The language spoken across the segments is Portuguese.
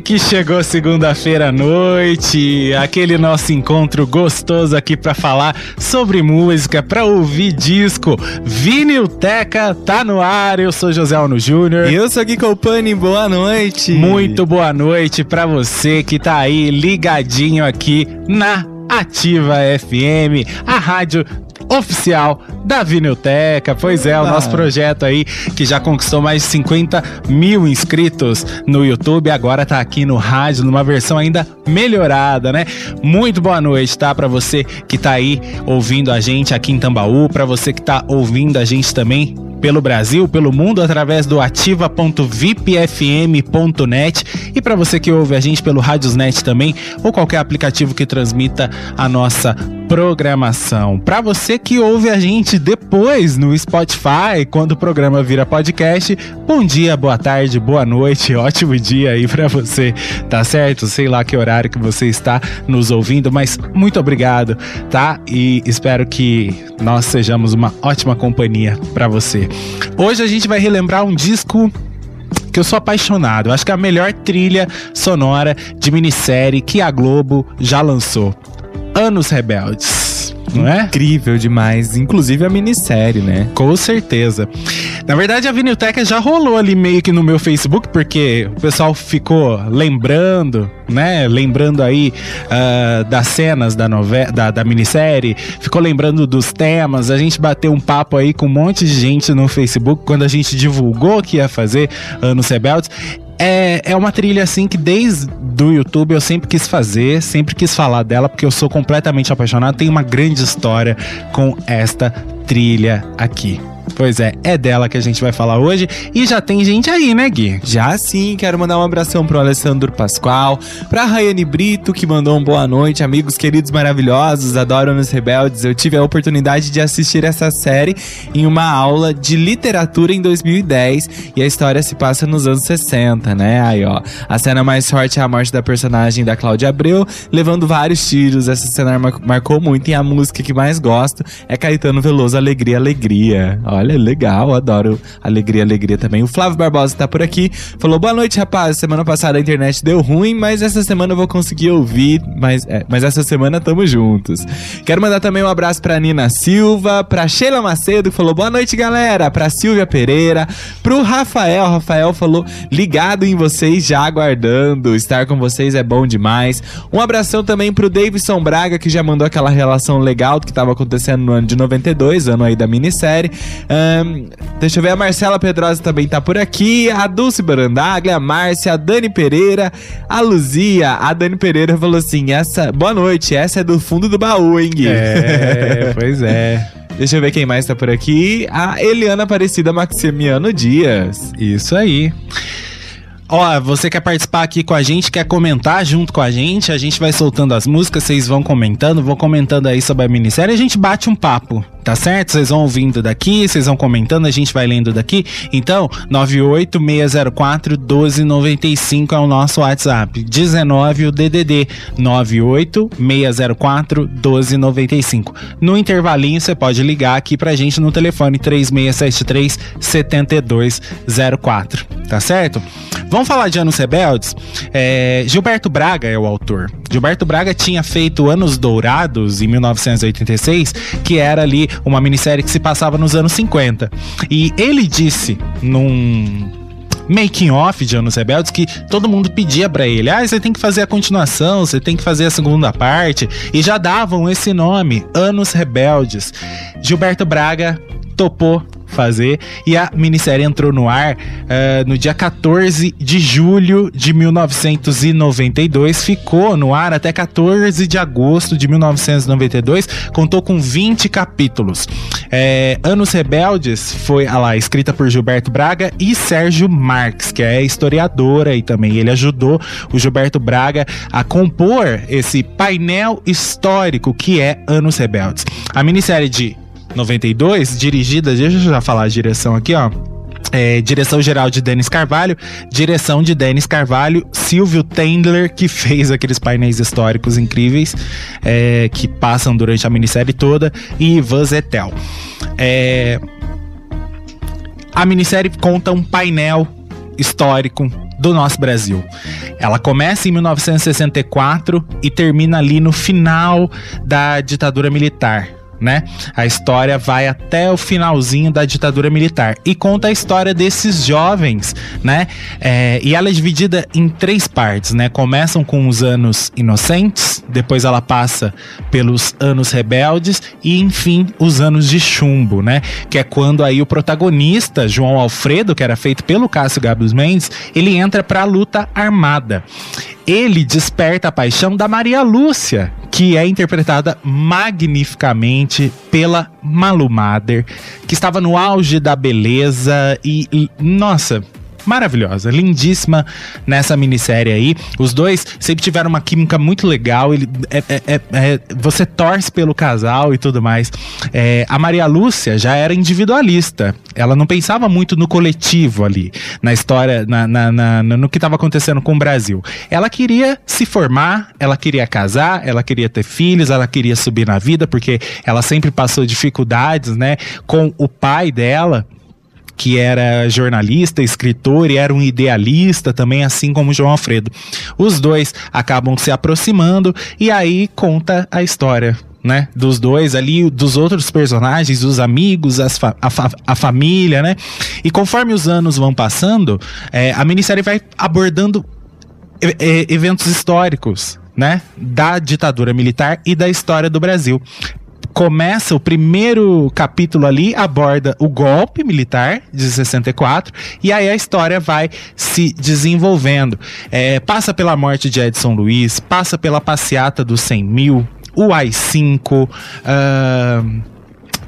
Que chegou segunda-feira à noite, aquele nosso encontro gostoso aqui para falar sobre música, para ouvir disco. Vinilteca tá no ar. Eu sou José Alno Júnior. E eu sou Gui Colpani. Boa noite. Muito boa noite para você que tá aí ligadinho aqui na Ativa FM, a rádio oficial da Vinilteca. Pois é, o nosso projeto aí que já conquistou mais de 50 mil inscritos no YouTube, agora tá aqui no rádio, numa versão ainda melhorada, né? Muito boa noite, tá? Para você que tá aí ouvindo a gente aqui em Tambaú, para você que tá ouvindo a gente também pelo Brasil, pelo mundo através do ativa.vipfm.net e para você que ouve a gente pelo Radiosnet também ou qualquer aplicativo que transmita a nossa programação. Para você que ouve a gente depois no Spotify, quando o programa vira podcast, bom dia, boa tarde, boa noite, ótimo dia aí para você, tá certo? Sei lá que horário que você está nos ouvindo, mas muito obrigado, tá? E espero que nós sejamos uma ótima companhia para você. Hoje a gente vai relembrar um disco que eu sou apaixonado. Acho que é a melhor trilha sonora de minissérie que a Globo já lançou. Anos Rebeldes. Não é? Incrível demais. Inclusive a minissérie, né? Com certeza. Na verdade, a Vinilteca já rolou ali meio que no meu Facebook, porque o pessoal ficou lembrando, né? Lembrando aí uh, das cenas da, novela, da, da minissérie, ficou lembrando dos temas. A gente bateu um papo aí com um monte de gente no Facebook quando a gente divulgou que ia fazer Anos Rebeldes é, é uma trilha assim que desde do YouTube eu sempre quis fazer, sempre quis falar dela, porque eu sou completamente apaixonado. Tem uma grande história com esta trilha aqui. Pois é, é dela que a gente vai falar hoje. E já tem gente aí, né, Gui? Já sim, quero mandar um abração pro Alessandro Pascoal, pra Rayane Brito, que mandou um boa noite, amigos queridos maravilhosos, adoram nos Rebeldes. Eu tive a oportunidade de assistir essa série em uma aula de literatura em 2010 e a história se passa nos anos 60, né? Aí, ó, a cena mais forte é a morte da personagem da Cláudia Abreu, levando vários tiros. Essa cena mar marcou muito e a música que mais gosto é Caetano Veloso Alegria, Alegria. Olha Olha, legal, adoro. Alegria, alegria também. O Flávio Barbosa tá por aqui. Falou: boa noite, rapaz. Semana passada a internet deu ruim, mas essa semana eu vou conseguir ouvir. Mas, é, mas essa semana tamo juntos. Quero mandar também um abraço pra Nina Silva, pra Sheila Macedo, que falou: boa noite, galera. Pra Silvia Pereira, pro Rafael. Rafael falou: ligado em vocês, já aguardando. Estar com vocês é bom demais. Um abração também pro Davidson Braga, que já mandou aquela relação legal que tava acontecendo no ano de 92, ano aí da minissérie. Um, deixa eu ver, a Marcela Pedrosa também tá por aqui. A Dulce Barandaglia, a Márcia, a Dani Pereira, a Luzia. A Dani Pereira falou assim: essa, boa noite, essa é do fundo do baú, hein, Gui? É, pois é. Deixa eu ver quem mais tá por aqui. A Eliana Aparecida Maximiano Dias. Isso aí. Ó, você quer participar aqui com a gente, quer comentar junto com a gente, a gente vai soltando as músicas, vocês vão comentando, vão comentando aí sobre a minissérie, a gente bate um papo, tá certo? Vocês vão ouvindo daqui, vocês vão comentando, a gente vai lendo daqui. Então, 98604 1295 é o nosso WhatsApp. 19 o DDD 98604 1295. No intervalinho você pode ligar aqui pra gente no telefone 3673 7204, tá certo? Vamos falar de Anos Rebeldes? É, Gilberto Braga é o autor. Gilberto Braga tinha feito Anos Dourados em 1986, que era ali uma minissérie que se passava nos anos 50. E ele disse num making off de Anos Rebeldes que todo mundo pedia para ele: "Ah, você tem que fazer a continuação, você tem que fazer a segunda parte", e já davam esse nome, Anos Rebeldes. Gilberto Braga topou fazer. E a minissérie entrou no ar uh, no dia 14 de julho de 1992. Ficou no ar até 14 de agosto de 1992. Contou com 20 capítulos. É, Anos Rebeldes foi ah lá, escrita por Gilberto Braga e Sérgio Marques, que é historiadora e também ele ajudou o Gilberto Braga a compor esse painel histórico que é Anos Rebeldes. A minissérie de 92, dirigida, deixa eu já falar a direção aqui, ó. É, direção geral de Denis Carvalho, direção de Denis Carvalho, Silvio Tendler, que fez aqueles painéis históricos incríveis é, que passam durante a minissérie toda, e Ivan Zetel. É, a minissérie conta um painel histórico do nosso Brasil. Ela começa em 1964 e termina ali no final da ditadura militar né? A história vai até o finalzinho da ditadura militar e conta a história desses jovens, né? É, e ela é dividida em três partes, né? Começam com os anos inocentes, depois ela passa pelos anos rebeldes e, enfim, os anos de chumbo, né? Que é quando aí o protagonista, João Alfredo, que era feito pelo Cássio Gabos Mendes, ele entra para a luta armada ele desperta a paixão da Maria Lúcia, que é interpretada magnificamente pela Malu Mader, que estava no auge da beleza e, e nossa, maravilhosa, lindíssima nessa minissérie aí. Os dois sempre tiveram uma química muito legal. Ele, é, é, é, é você torce pelo casal e tudo mais. É, a Maria Lúcia já era individualista. Ela não pensava muito no coletivo ali, na história, na, na, na no que estava acontecendo com o Brasil. Ela queria se formar, ela queria casar, ela queria ter filhos, ela queria subir na vida, porque ela sempre passou dificuldades, né, com o pai dela que era jornalista, escritor e era um idealista também, assim como João Alfredo. Os dois acabam se aproximando e aí conta a história né? Dos dois ali, dos outros personagens, os amigos, fa a, fa a, família, né? E conforme os anos vão passando, é, a minissérie vai abordando eventos históricos, né? Da ditadura militar e da história do Brasil começa o primeiro capítulo ali, aborda o golpe militar de 64, e aí a história vai se desenvolvendo. É, passa pela morte de Edson Luiz, passa pela passeata dos 100 mil, o AI-5, uh,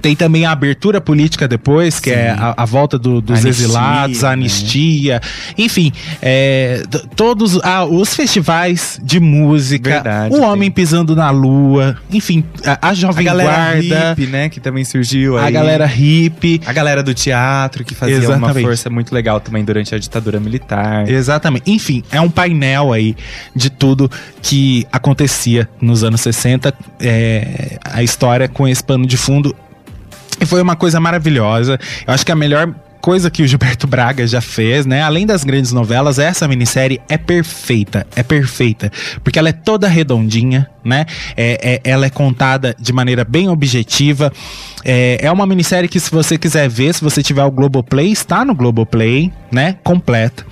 tem também a abertura política depois, que é Sim. é a, a volta do, dos anistia, exilados, a né? anistia. Né? Enfim, é, todos ah, os festivais de música, Verdade, o Homem Pisando na Lua, enfim, a, a Jovem a galera Guarda. Hip, né? Que também surgiu aí. A galera hip. A galera do teatro, que fazia Exatamente. uma força muito legal também durante a ditadura militar. Exatamente. Enfim, é um painel aí de tudo que acontecia nos anos 60. É, a história com esse pano de fundo e foi uma coisa maravilhosa. Eu acho que a melhor coisa que o Gilberto Braga já fez, né? Além das grandes novelas, essa minissérie é perfeita, é perfeita, porque ela é toda redondinha, né? É, é ela é contada de maneira bem objetiva. É, é uma minissérie que, se você quiser ver, se você tiver o Globoplay, está no Globoplay, né? Completa.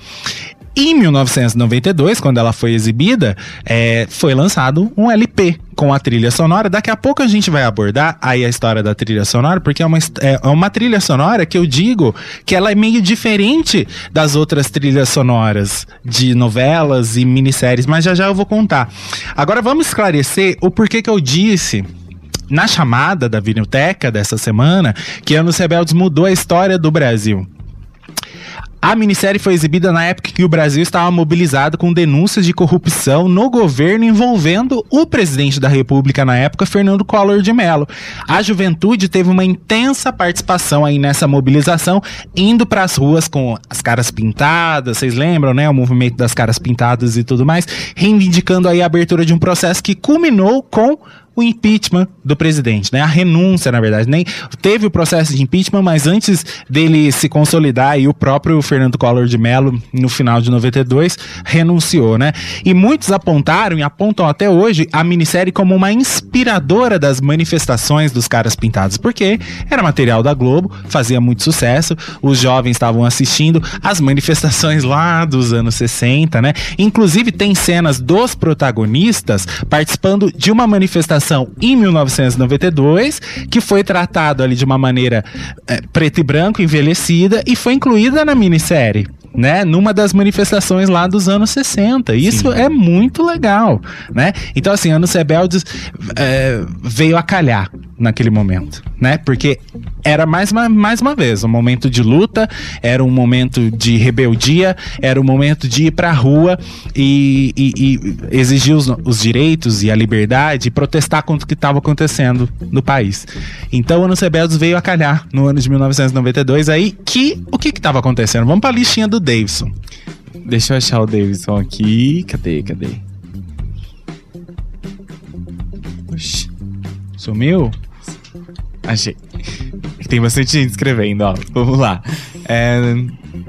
Em 1992, quando ela foi exibida, é, foi lançado um LP com a trilha sonora. Daqui a pouco a gente vai abordar aí a história da trilha sonora, porque é uma, é uma trilha sonora que eu digo que ela é meio diferente das outras trilhas sonoras de novelas e minisséries, mas já já eu vou contar. Agora vamos esclarecer o porquê que eu disse na chamada da Vinilteca dessa semana que Anos Rebeldes mudou a história do Brasil. A minissérie foi exibida na época que o Brasil estava mobilizado com denúncias de corrupção no governo envolvendo o presidente da República na época, Fernando Collor de Mello. A juventude teve uma intensa participação aí nessa mobilização, indo para as ruas com as caras pintadas, vocês lembram, né? O movimento das caras pintadas e tudo mais, reivindicando aí a abertura de um processo que culminou com o impeachment do presidente, né? A renúncia, na verdade. Nem teve o processo de impeachment, mas antes dele se consolidar, e o próprio Fernando Collor de Mello, no final de 92, renunciou, né? E muitos apontaram e apontam até hoje a minissérie como uma inspiradora das manifestações dos caras pintados, porque era material da Globo, fazia muito sucesso, os jovens estavam assistindo as manifestações lá dos anos 60, né? Inclusive tem cenas dos protagonistas participando de uma manifestação em 1992 que foi tratado ali de uma maneira é, preto e branco, envelhecida e foi incluída na minissérie né, numa das manifestações lá dos anos 60. Isso Sim. é muito legal, né? Então, assim, Anos Rebeldes é, veio a calhar naquele momento, né? Porque era mais uma, mais uma vez um momento de luta, era um momento de rebeldia, era um momento de ir pra rua e, e, e exigir os, os, direitos e a liberdade e protestar contra o que estava acontecendo no país. Então, Anos Rebeldes veio a calhar no ano de 1992 aí que o que estava acontecendo? Vamos para a listinha do Davidson. Deixa eu achar o Davidson aqui. Cadê? Cadê? Oxi. Sumiu? Achei. Tem bastante gente escrevendo, ó. Vamos lá. É,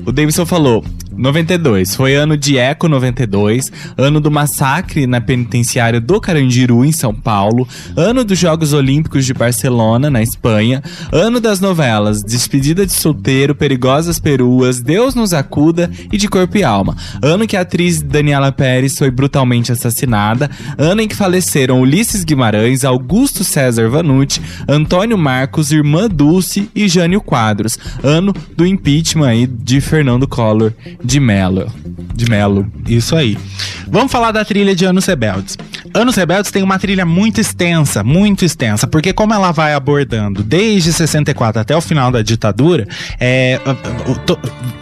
o Davidson falou: 92. Foi ano de Eco 92, ano do massacre na penitenciária do Carandiru, em São Paulo, ano dos Jogos Olímpicos de Barcelona, na Espanha, ano das novelas Despedida de Solteiro, Perigosas Peruas, Deus nos acuda e De Corpo e Alma, ano que a atriz Daniela Pérez foi brutalmente assassinada, ano em que faleceram Ulisses Guimarães, Augusto César Vanucci, Antônio Marcos, Irmã Dulce e Jânio Quadros, ano do impeachment aí de Fernando Collor de Melo. De Melo. Isso aí. Vamos falar da trilha de Anos Rebeldes. Anos Rebeldes tem uma trilha muito extensa, muito extensa, porque como ela vai abordando desde 64 até o final da ditadura, é,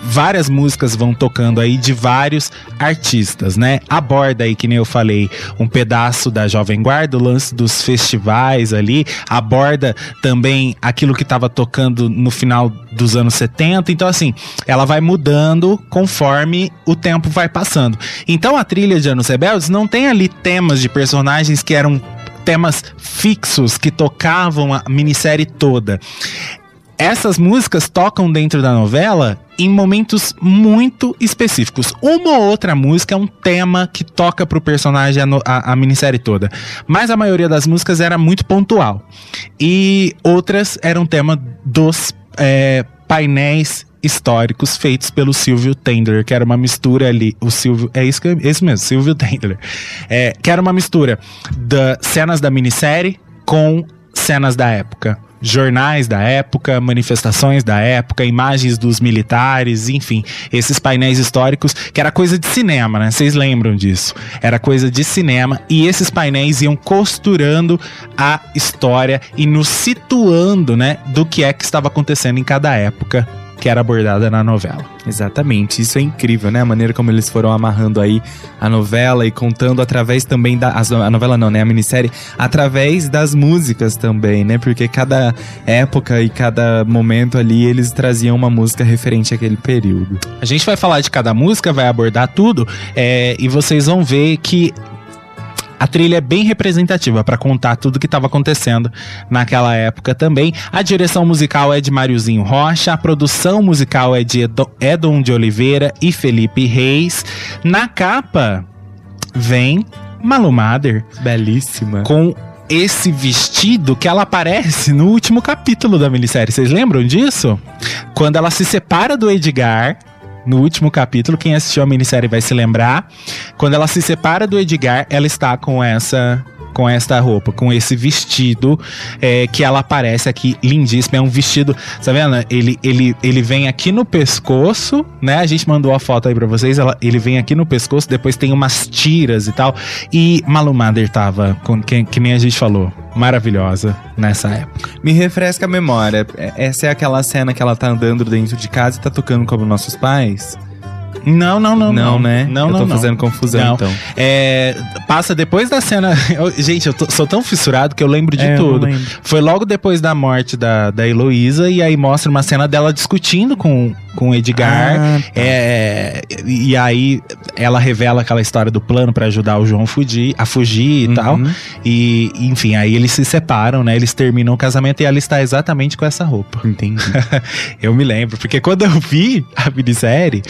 várias músicas vão tocando aí de vários artistas, né? Aborda aí, que nem eu falei, um pedaço da Jovem Guarda, o lance dos festivais ali, aborda também aquilo que estava tocando no final dos anos 70. Então, assim, ela vai mudando conforme o tempo vai passando. Então, a trilha de Anos Rebeldes não tem ali temas de personagens que eram temas fixos que tocavam a minissérie toda. Essas músicas tocam dentro da novela em momentos muito específicos. Uma ou outra música é um tema que toca pro personagem a, a, a minissérie toda. Mas a maioria das músicas era muito pontual. E outras eram tema dos é, painéis históricos feitos pelo Silvio Tendler, que era uma mistura ali. O Silvio. É isso, que, é isso mesmo, Silvio Tendler. É, que era uma mistura das cenas da minissérie com cenas da época jornais da época, manifestações da época, imagens dos militares, enfim, esses painéis históricos, que era coisa de cinema, né? Vocês lembram disso? Era coisa de cinema e esses painéis iam costurando a história e nos situando, né, do que é que estava acontecendo em cada época que era abordada na novela. Exatamente, isso é incrível, né? A maneira como eles foram amarrando aí a novela e contando através também da. A novela não, né? A minissérie, através das músicas também, né? Porque cada época e cada momento ali eles traziam uma música referente àquele período. A gente vai falar de cada música, vai abordar tudo, é, e vocês vão ver que a trilha é bem representativa para contar tudo que estava acontecendo naquela época também. A direção musical é de Máriozinho Rocha, a produção musical é de Edon de Oliveira e Felipe Reis. Na capa vem Malu Mader, belíssima, com esse vestido que ela aparece no último capítulo da minissérie. Vocês lembram disso? Quando ela se separa do Edgar, no último capítulo, quem assistiu a minissérie vai se lembrar. Quando ela se separa do Edgar, ela está com essa com esta roupa, com esse vestido é, que ela aparece aqui lindíssimo. É um vestido, tá vendo? Ele, ele, ele vem aqui no pescoço, né? A gente mandou a foto aí pra vocês. Ela, ele vem aqui no pescoço, depois tem umas tiras e tal. E Malu Mader tava, com, que, que nem a gente falou, maravilhosa nessa época. Me refresca a memória. Essa é aquela cena que ela tá andando dentro de casa e tá tocando como nossos pais? Não, não, não. Não, né? Não, eu não, tô não. fazendo confusão, Não. então. É, passa depois da cena. eu- gente, eu tô- sou tão fissurado que eu lembro de É, eu não tudo. lembro. Foi logo depois da morte da, da Heloísa, e aí mostra uma cena dela discutindo com, com o Edgar. Ah, tá. É, e aí ela revela aquela história do plano pra ajudar o João fugir, a fugir e Uhum. tal. E, enfim, aí eles se separam, né? Eles terminam o casamento e ela está exatamente com essa roupa. Entendi. Eu me lembro, porque quando eu vi a minissérie,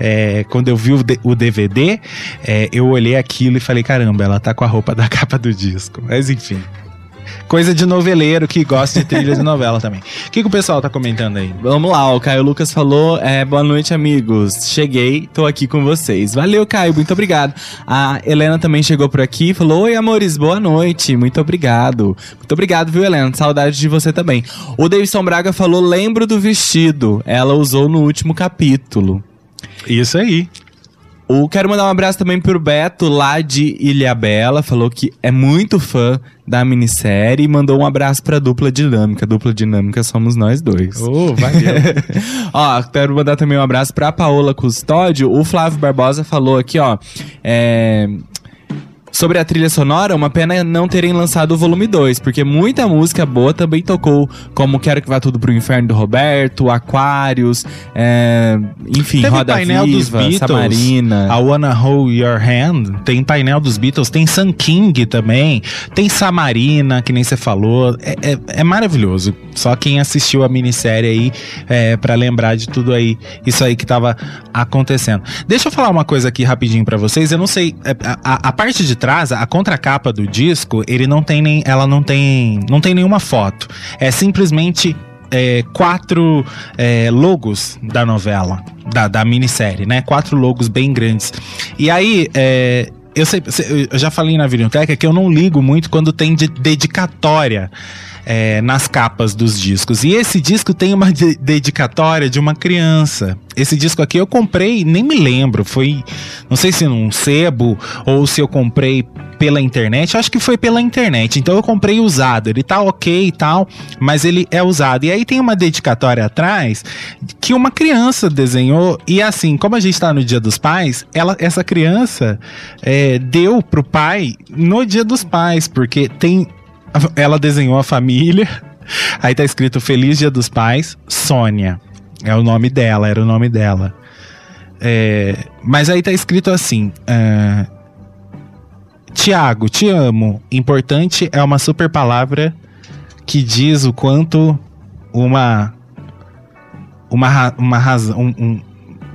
é, quando eu vi o, o DVD, é, eu olhei aquilo e falei, caramba, ela tá com a roupa da capa do disco. Mas enfim. Coisa de noveleiro que gosta de trilha de novela também. O que, que o pessoal tá comentando aí? Vamos lá, o Caio Lucas falou: é, boa noite, amigos. Cheguei, tô aqui com vocês. Valeu, Caio, muito obrigado. A Helena também chegou por aqui e falou: Oi, amores, boa noite. Muito obrigado. Muito obrigado, viu, Helena? Saudade de você também. O Davidson Braga falou: lembro do vestido. Ela usou no último capítulo. Isso aí. O quero mandar um abraço também pro Beto, lá de Ilhabela, falou que é muito fã da minissérie e mandou um abraço pra dupla dinâmica. Dupla dinâmica somos nós dois. Oh, valeu. ó, quero mandar também um abraço pra Paola Custódio. O Flávio Barbosa falou aqui, ó. É. Sobre a trilha sonora, uma pena não terem lançado o volume 2, porque muita música boa também tocou, como Quero Que Vá Tudo Pro Inferno do Roberto, Aquários, é, enfim, Teve Roda painel Viva, dos Beatles, Samarina. A Wanna Hold Your Hand, tem painel dos Beatles, tem Sun King também, tem Samarina, que nem você falou. É, é- é maravilhoso. Só quem assistiu a minissérie aí é, para lembrar de tudo aí, isso aí que tava acontecendo. Deixa eu falar uma coisa aqui rapidinho pra vocês. Eu não sei, é, a, a- a parte de trás, a contracapa do disco, ele não tem nem, ela não tem, não tem nenhuma foto. É simplesmente é, quatro é, logos da novela, da, da minissérie, né? Quatro logos bem grandes. E aí, é, eu, sei, eu já falei na Videoteca que eu não ligo muito quando tem de- dedicatória. É, nas capas dos discos. E esse disco tem uma de- dedicatória de uma criança. Esse disco aqui eu comprei, nem me lembro. Foi, não sei se num sebo ou se eu comprei pela internet. Acho que foi pela internet. Então eu comprei usado. Ele tá ok e tal, mas ele é usado. E aí tem uma dedicatória atrás que uma criança desenhou. E assim, como a gente tá no Dia dos Pais, ela, essa criança é, deu pro pai no Dia dos Pais, porque tem. Ela desenhou a família. Aí tá escrito Feliz Dia dos Pais, Sônia. É o nome dela, era o nome dela. É, mas aí tá escrito assim: é, Tiago, te amo. Importante é uma super palavra que diz o quanto uma. Uma, uma razão. Um, um-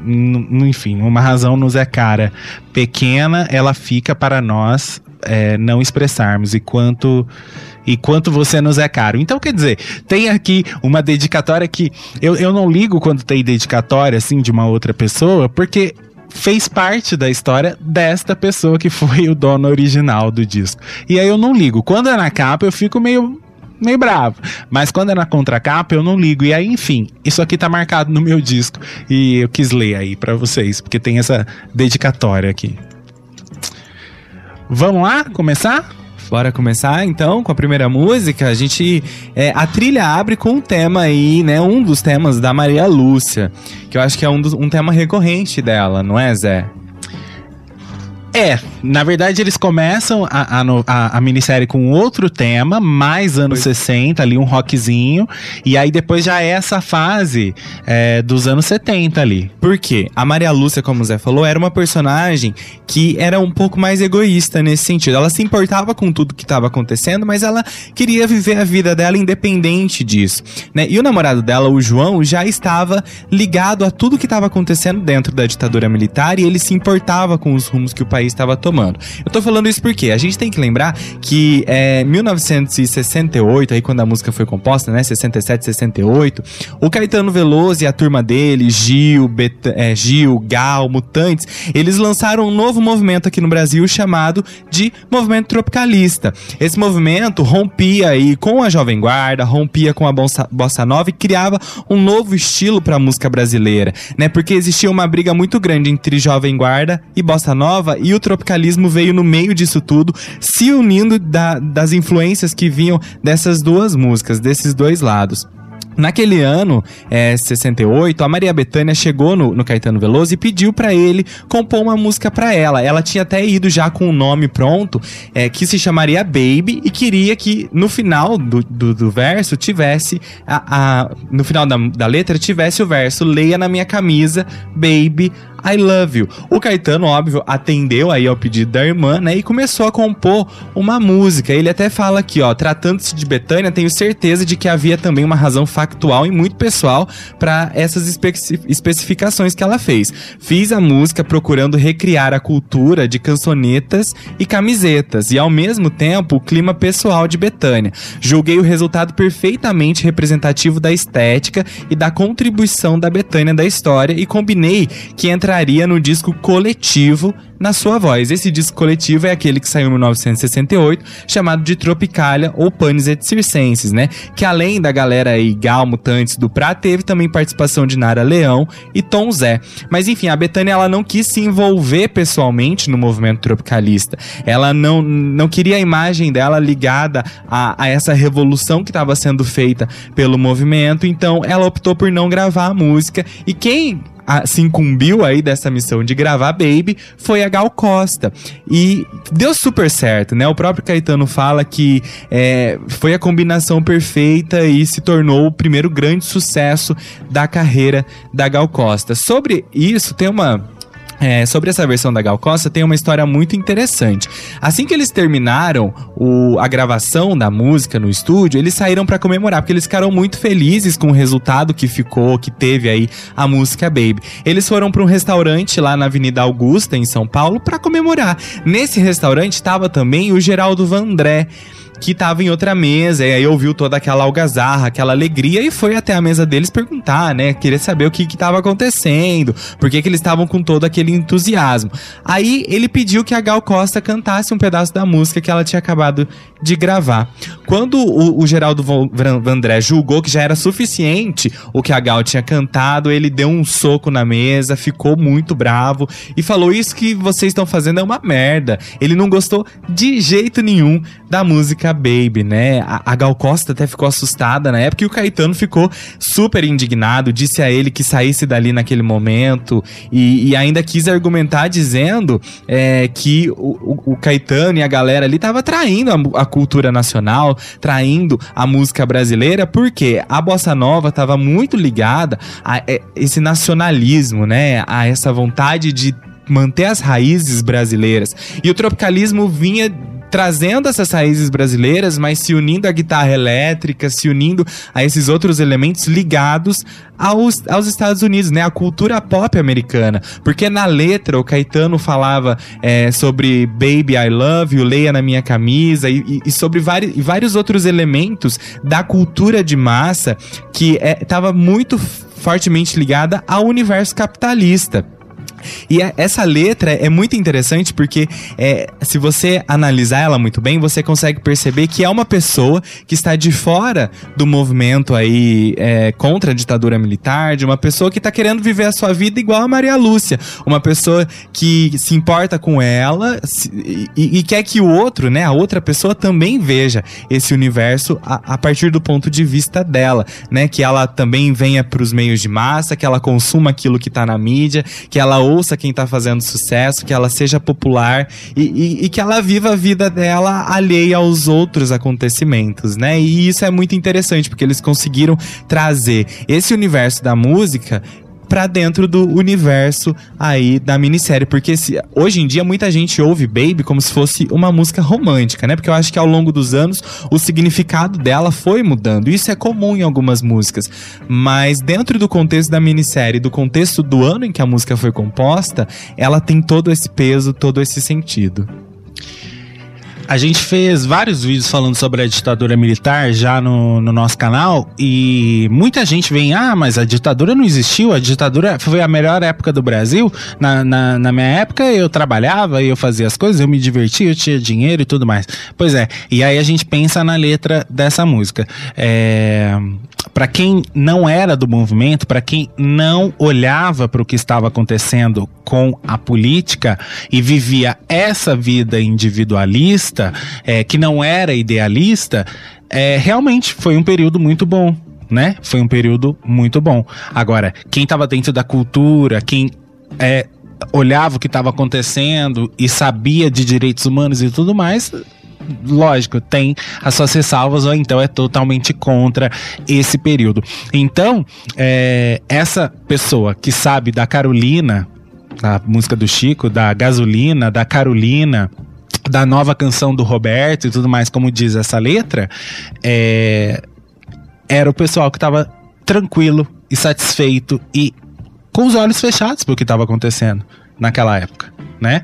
enfim, uma razão nos é cara. Pequena, ela fica para nós é, não expressarmos. E quanto. E quanto você nos é caro. Então, quer dizer, tem aqui uma dedicatória que eu, eu não ligo quando tem dedicatória, assim, de uma outra pessoa, porque fez parte da história desta pessoa que foi o dono original do disco. E aí eu não ligo. Quando é na capa, eu fico meio. Meio bravo. Mas quando é na contracapa, eu não ligo. E aí, enfim, isso aqui tá marcado no meu disco. E eu quis ler aí pra vocês, porque tem essa dedicatória aqui. Vamos lá começar? Bora começar então com a primeira música. A gente. é, a trilha abre com um tema aí, né? Um dos temas da Maria Lúcia. Que eu acho que é um, dos- um tema recorrente dela, não é, Zé? É, na verdade eles começam a, a, a- minissérie com outro tema, mais anos 60, ali um rockzinho, e aí depois já é essa fase é, dos anos 70 ali. Por quê? A Maria Lúcia, como o Zé falou, era uma personagem que era um pouco mais egoísta nesse sentido. Ela se importava com tudo que estava acontecendo, mas ela queria viver a vida dela independente disso. Né? E o namorado dela, o João, já estava ligado a tudo que estava acontecendo dentro da ditadura militar e ele se importava com os rumos que o país estava tomando. Eu tô falando isso porque a gente tem que lembrar que é, 1968, aí quando a música foi composta, né, 67, 68, o Caetano Veloso e a turma dele, Gil, Bet é, Gil, Gal, Mutantes, eles lançaram um novo movimento aqui no Brasil chamado de Movimento Tropicalista. Esse movimento rompia aí com a Jovem Guarda, rompia com a bossa, bossa nova e criava um novo estilo para a música brasileira, né? Porque existia uma briga muito grande entre Jovem Guarda e bossa nova e o tropicalismo veio no meio disso tudo, se unindo da- das influências que vinham dessas duas músicas, desses dois lados. Naquele ano, é, 68, a Maria Bethânia chegou no, no Caetano Veloso e pediu para ele compor uma música para ela. Ela tinha até ido já com o nome pronto, é, que se chamaria Baby, e queria que no final do, do, do verso tivesse a, a, no final da, da letra tivesse o verso Leia na minha camisa, Baby, I Love You. O Caetano, óbvio, atendeu aí ao pedido da irmã, né? E começou a compor uma música. Ele até fala aqui, ó, tratando-se de Betânia, tenho certeza de que havia também uma razão factual e muito pessoal para essas especi especificações que ela fez. Fiz a música procurando recriar a cultura de cançonetas e camisetas e ao mesmo tempo o clima pessoal de Betânia. Julguei o resultado perfeitamente representativo da estética e da contribuição da Betânia da história e combinei que entra entraria no disco coletivo na sua voz. Esse disco coletivo é aquele que saiu em 1968, chamado de Tropicália ou Panis et Circenses, né? Que além da galera aí Gal, Mutantes, do Prá, teve também participação de Nara Leão e Tom Zé. Mas enfim, a Betânia ela não quis se envolver pessoalmente no movimento tropicalista. Ela não, não queria a imagem dela ligada a, a essa revolução que estava sendo feita pelo movimento, então ela optou por não gravar a música. E quem a, se incumbiu aí dessa missão de gravar Baby foi a Gal Costa. E deu super certo, né? O próprio Caetano fala que é, foi a combinação perfeita e se tornou o primeiro grande sucesso da carreira da Gal Costa. Sobre isso, tem uma é, sobre essa versão da Gal Costa tem uma história muito interessante. Assim que eles terminaram o, a gravação da música no estúdio, eles saíram para comemorar, porque eles ficaram muito felizes com o resultado que ficou, que teve aí a música Baby. Eles foram para um restaurante lá na Avenida Augusta, em São Paulo, para comemorar. Nesse restaurante estava também o Geraldo Vandré que tava em outra mesa, e aí ouviu toda aquela algazarra, aquela alegria, e foi até a mesa deles perguntar, né? Queria saber o que que tava acontecendo, por que que eles estavam com todo aquele entusiasmo. Aí ele pediu que a Gal Costa cantasse um pedaço da música que ela tinha acabado de gravar. Quando o, o Geraldo Vandré julgou que já era suficiente o que a Gal tinha cantado, ele deu um soco na mesa, ficou muito bravo e falou: Isso que vocês estão fazendo é uma merda. Ele não gostou de jeito nenhum da música Baby, né? A, a Gal Costa até ficou assustada na época e o Caetano ficou super indignado, disse a ele que saísse dali naquele momento e, e ainda quis argumentar dizendo é, que o, o, o, Caetano e a galera ali tava traindo a, a cultura nacional, traindo a música brasileira, porque a bossa nova estava muito ligada a é, esse nacionalismo, né? A essa vontade de manter as raízes brasileiras. E o tropicalismo vinha trazendo essas raízes brasileiras, mas se unindo à guitarra elétrica, se unindo a esses outros elementos ligados aos, aos Estados Unidos, né? A cultura pop americana. Porque na letra o Caetano falava é, sobre Baby I Love You, Leia na Minha Camisa e, e sobre vários, e vários outros elementos da cultura de massa que estava é, muito fortemente ligada ao universo capitalista. E a, essa letra é muito interessante porque é, se você analisar ela muito bem, você consegue perceber que é uma pessoa que está de fora do movimento aí é, contra a ditadura militar, de uma pessoa que está querendo viver a sua vida igual a Maria Lúcia, uma pessoa que se importa com ela se, e, e, quer que o outro, né, a outra pessoa também veja esse universo a, a partir do ponto de vista dela, né, que ela também venha para os meios de massa, que ela consuma aquilo que está na mídia, que ela ouça quem tá fazendo sucesso, que ela seja popular e, e, e, que ela viva a vida dela alheia aos outros acontecimentos, né? E isso é muito interessante, porque eles conseguiram trazer esse universo da música para dentro do universo aí da minissérie. Porque se, hoje em dia muita gente ouve Baby como se fosse uma música romântica, né? Porque eu acho que ao longo dos anos o significado dela foi mudando. Isso é comum em algumas músicas. Mas dentro do contexto da minissérie, do contexto do ano em que a música foi composta, ela tem todo esse peso, todo esse sentido. A gente fez vários vídeos falando sobre a ditadura militar já no, no, nosso canal e muita gente vem, ah, mas a ditadura não existiu, a ditadura foi a melhor época do Brasil. Na, na, na minha época eu trabalhava, eu fazia as coisas, eu me divertia, eu tinha dinheiro e tudo mais. Pois é, e aí a gente pensa na letra dessa música. É, para quem não era do movimento, para quem não olhava para o que estava acontecendo com a política e vivia essa vida individualista, é, que não era idealista, é, realmente foi um período muito bom né? Foi um período muito bom. Agora, quem estava dentro da cultura, quem é, olhava o que estava acontecendo e sabia de direitos humanos e tudo mais, lógico, tem as suas ressalvas ou então é totalmente contra esse período. Então, é, essa pessoa que sabe da Carolina, da música do Chico, da gasolina, da Carolina, da nova canção do Roberto e tudo mais, como diz essa letra, é, era o pessoal que estava tranquilo e satisfeito e com os olhos fechados pelo que estava acontecendo naquela época, né?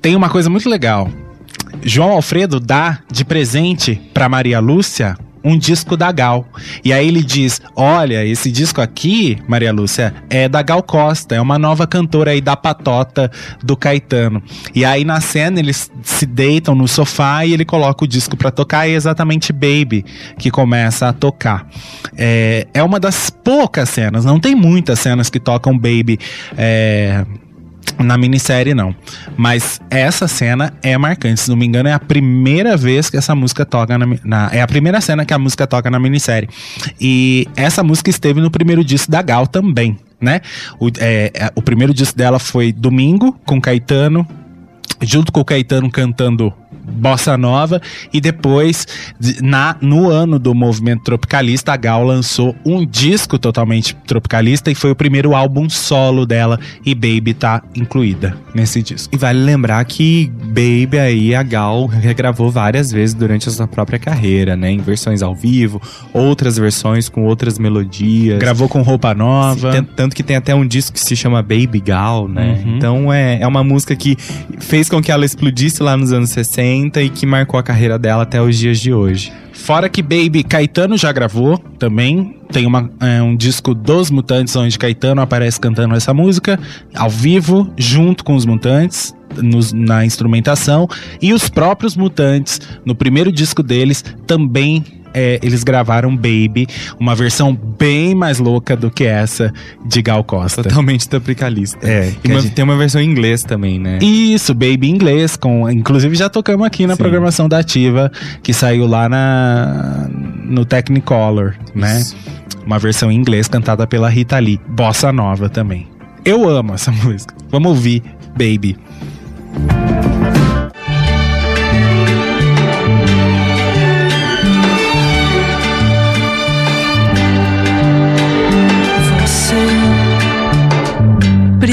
Tem uma coisa muito legal. João Alfredo dá de presente para Maria Lúcia um disco da Gal. E aí ele diz: Olha, esse disco aqui, Maria Lúcia, é da Gal Costa, é uma nova cantora aí da patota do Caetano. E aí na cena eles se deitam no sofá e ele coloca o disco para tocar e é exatamente Baby que começa a tocar. É, é uma das poucas cenas, não tem muitas cenas que tocam Baby. É, na minissérie, não. Mas essa cena é marcante. Se não me engano, é a primeira vez que essa música toca na, na, É a primeira cena que a música toca na minissérie. E essa música esteve no primeiro disco da Gal também, né? O, é, é o primeiro disco dela foi Domingo, com Caetano. Junto com o Caetano cantando bossa nova e depois na no ano do movimento tropicalista a Gal lançou um disco totalmente tropicalista e foi o primeiro álbum solo dela e Baby tá incluída nesse disco. E vale lembrar que Baby aí a Gal regravou várias vezes durante a sua própria carreira, né, em versões ao vivo, outras versões com outras melodias. Gravou com roupa nova. Sim, tanto que tem até um disco que se chama Baby Gal, né? Uhum. Então é, é uma música que fez com que ela explodisse lá nos anos 60 e que marcou a carreira dela até os dias de hoje. Fora que Baby Caetano já gravou também. Tem uma, é, um disco dos Mutantes onde Caetano aparece cantando essa música ao vivo, junto com os Mutantes. Nos, na instrumentação e os próprios Mutantes no primeiro disco deles também é, eles gravaram Baby, uma versão bem mais louca do que essa de Gal Costa. Totalmente tropicalista. É. E uma, gente... tem uma versão em inglês também, né? Isso, Baby em inglês, com, inclusive já tocamos aqui na Sim. programação da Ativa, que saiu lá na, no Technicolor, né? Isso. Uma versão em inglês cantada pela Rita Lee. Bossa Nova também. Eu amo essa música. Vamos ouvir Baby.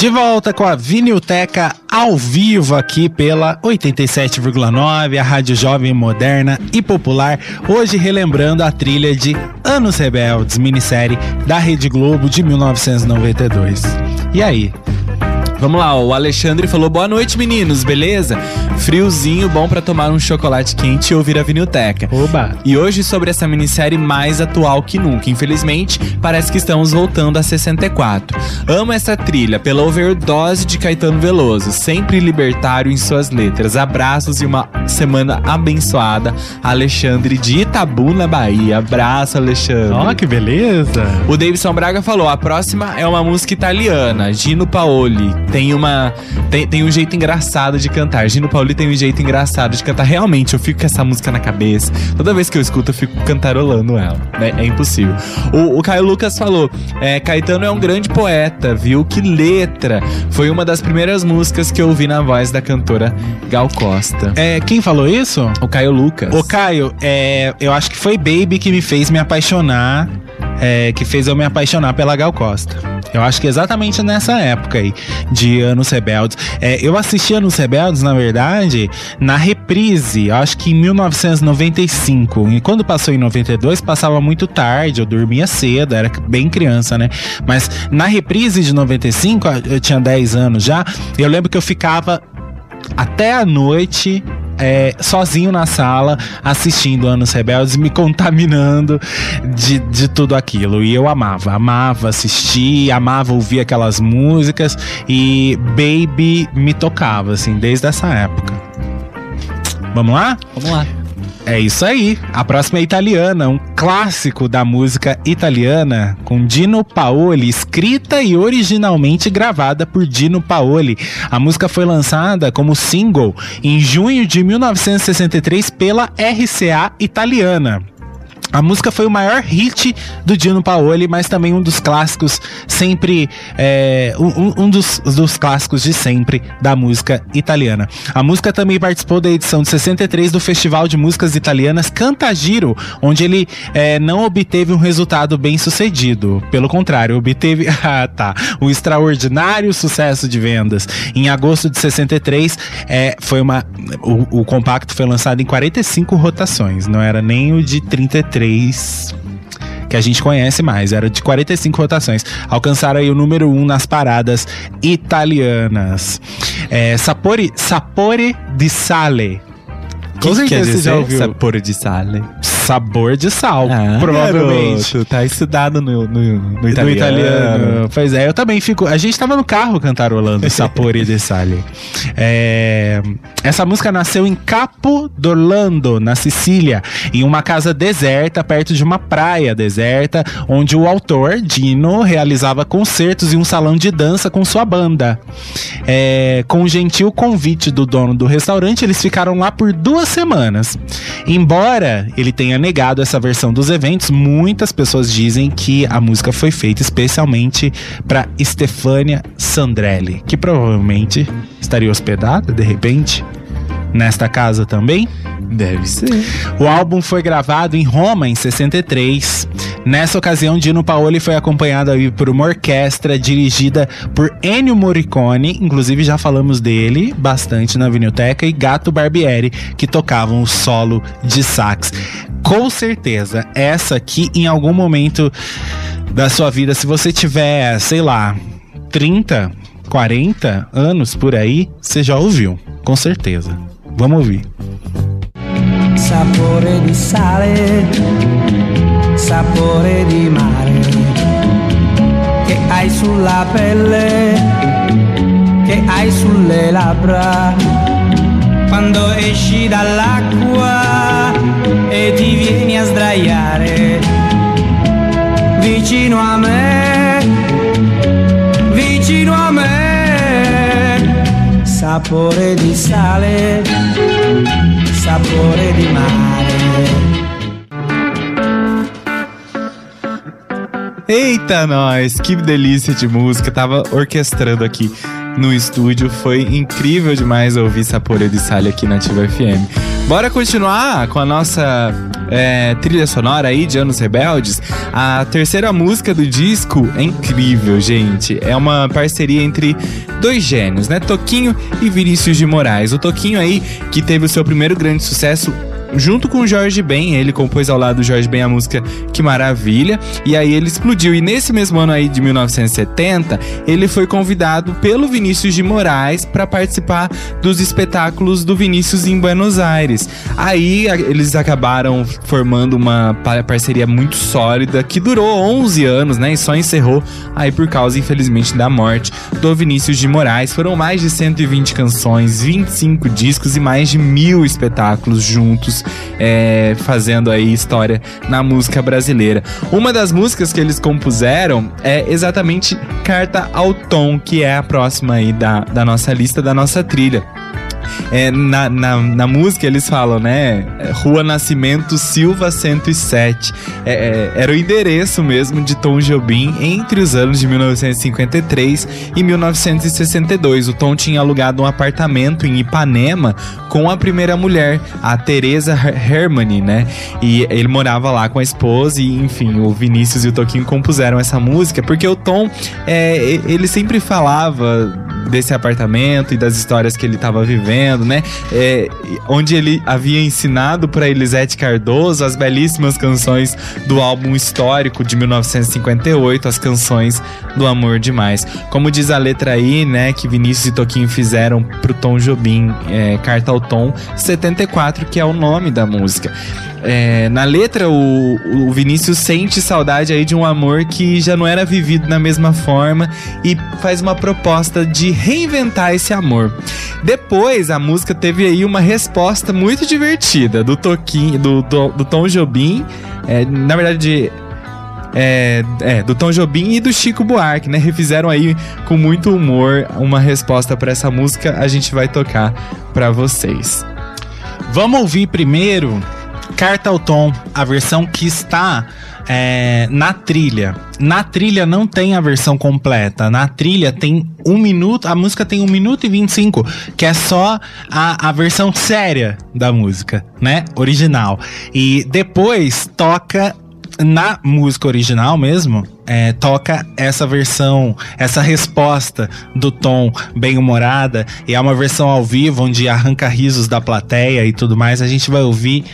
De volta com a Vinilteca ao vivo aqui pela 87,9, a Rádio Jovem Moderna e Popular. Hoje relembrando a trilha de Anos Rebeldes, minissérie da Rede Globo de 1992. E aí? Vamos lá, o Alexandre falou: boa noite, meninos, beleza? Friozinho, bom para tomar um chocolate quente e ouvir a Vinilteca. Oba! E hoje sobre essa minissérie mais atual que nunca. Infelizmente, parece que estamos voltando a 64. Amo essa trilha pela overdose de Caetano Veloso, sempre libertário em suas letras. Abraços e uma semana abençoada. Alexandre de Itabuna, Bahia. Abraço, Alexandre. Ó, oh, que beleza! O Davidson Braga falou: a próxima é uma música italiana, Gino Paoli tem uma. Tem, tem um jeito engraçado de cantar. Gino Pauli tem um jeito engraçado de cantar. Realmente, eu fico com essa música na cabeça. Toda vez que eu escuto, eu fico cantarolando ela. Né? É impossível. O, o Caio Lucas falou: é, Caetano é um grande poeta, viu? Que letra! Foi uma das primeiras músicas que eu ouvi na voz da cantora Gal Costa. É, quem falou isso? O Caio Lucas. O Caio, é, eu acho que foi Baby que me fez me apaixonar. É, que fez eu me apaixonar pela Gal Costa. Eu acho que exatamente nessa época aí, de Anos Rebeldes. É, eu assisti Anos Rebeldes, na verdade, na reprise, acho que em 1995. E quando passou em 92, passava muito tarde, eu dormia cedo, era bem criança, né? Mas na reprise de 95, eu tinha 10 anos já, eu lembro que eu ficava até a noite é, sozinho na sala, assistindo Anos Rebeldes, me contaminando de, de tudo aquilo. E eu amava, amava assistir, amava ouvir aquelas músicas e Baby me tocava, assim, desde essa época. Vamos lá? Vamos lá. É isso aí. A próxima é italiana, um clássico da música italiana, com Dino Paoli, escrita e originalmente gravada por Dino Paoli. A música foi lançada como single em junho de 1963 pela RCA italiana. A música foi o maior hit do Dino Paoli, mas também um dos clássicos sempre. É, um, um dos, dos, clássicos de sempre da música italiana. A música também participou da edição de 63 do Festival de Músicas Italianas Cantagiro, onde ele é, não obteve um resultado bem sucedido. Pelo contrário, obteve ah, tá, um extraordinário sucesso de vendas. Em agosto de 63, é, foi uma. O, o compacto foi lançado em 45 rotações, não era nem o de 33 que a gente conhece mais, era de 45 rotações. Alcançaram aí o número 1 um nas paradas italianas. É, Sapore, Sapore di Sale. Com certeza você já ouviu. Sapore di Sale sabor de sal, ah, provavelmente. Garoto, tá estudado no, no, no, italiano. no, italiano. Pois é, eu também fico. A gente tava no carro cantarolando Sapore de Sale. É, essa música nasceu em Capo d'Orlando, na Sicília, em uma casa deserta, perto de uma praia deserta, onde o autor, Dino, realizava concertos em um salão de dança com sua banda. É, com o gentil convite do dono do restaurante, eles ficaram lá por duas semanas. Embora ele tenha negado essa versão dos eventos, muitas pessoas dizem que a música foi feita especialmente para Stefania Sandrelli, que provavelmente estaria hospedada de repente nesta casa também? Deve ser. O álbum foi gravado em Roma em 63. Nessa ocasião, Dino Paoli foi acompanhado aí por uma orquestra dirigida por Ennio Morricone, inclusive já falamos dele bastante na Vinilteca, e Gato Barbieri, que tocavam o solo de sax. Com certeza, essa aqui em algum momento da sua vida, se você tiver, sei lá, 30, 40 anos por aí, você já ouviu, com certeza. Vamos ouvir. Sapore di sale, sapore di mare, che hai sulla pelle, che hai sulle labbra, quando esci dall'acqua e ti vieni a sdraiare vicino a me, vicino a me sapore di sale, sapore di mare. Eita, nós! Que delícia de música! Tava orquestrando aqui no estúdio. Foi incrível demais ouvir Sapore de Sale aqui na Ativa FM. Bora continuar com a nossa é, trilha sonora aí de Anos Rebeldes. A terceira música do disco é incrível, gente. É uma parceria entre dois gênios, né? Toquinho e Vinícius de Moraes. O Toquinho aí, que teve o seu primeiro grande sucesso junto com o Jorge Ben, ele compôs ao lado do Jorge Ben a música Que Maravilha, e aí ele explodiu. E nesse mesmo ano aí de 1970, ele foi convidado pelo Vinícius de Moraes para participar dos espetáculos do Vinícius em Buenos Aires. Aí eles acabaram formando uma parceria muito sólida que durou 11 anos, né? E só encerrou aí por causa, infelizmente, da morte do Vinícius de Moraes. Foram mais de 120 canções, 25 discos e mais de mil espetáculos juntos é, fazendo aí história na música brasileira. Uma das músicas que eles compuseram é exatamente Carta ao Tom, que é a próxima aí da, da nossa lista, da nossa trilha. É, na, na, na, música eles falam, né? Rua Nascimento Silva 107. É, é, era o endereço mesmo de Tom Jobim entre os anos de 1953 e 1962. O Tom tinha alugado um apartamento em Ipanema com a primeira mulher, a Teresa Hermani, né? E ele morava lá com a esposa e, enfim, o Vinícius e o Toquinho compuseram essa música porque o Tom, é, ele sempre falava desse apartamento e das histórias que ele estava vivendo, né? É, onde ele havia ensinado para Elisete Cardoso as belíssimas canções do álbum histórico de 1958, as canções do Amor Demais. Como diz a letra aí, né, que Vinícius e Toquinho fizeram pro Tom Jobim, é, Carta ao Tom 74, que é o nome da música. É, na letra, o, o Vinícius sente saudade aí de um amor que já não era vivido da mesma forma e faz uma proposta de reinventar esse amor. Depois, a música teve aí uma resposta muito divertida do Toquinho, do, do, do Tom Jobim. É, na verdade, é, é, do Tom Jobim e do Chico Buarque, né? Refizeram aí com muito humor uma resposta para essa música. A gente vai tocar para vocês. Vamos ouvir primeiro Carta ao Tom, a versão que está é, na trilha. Na trilha não tem a versão completa. Na trilha tem um minuto. A música tem um minuto e 25, que é só a, a versão séria da música, né? Original. E depois toca na música original mesmo, é, toca essa versão, essa resposta do tom bem humorada, e é uma versão ao vivo onde arranca risos da plateia e tudo mais. A gente vai ouvir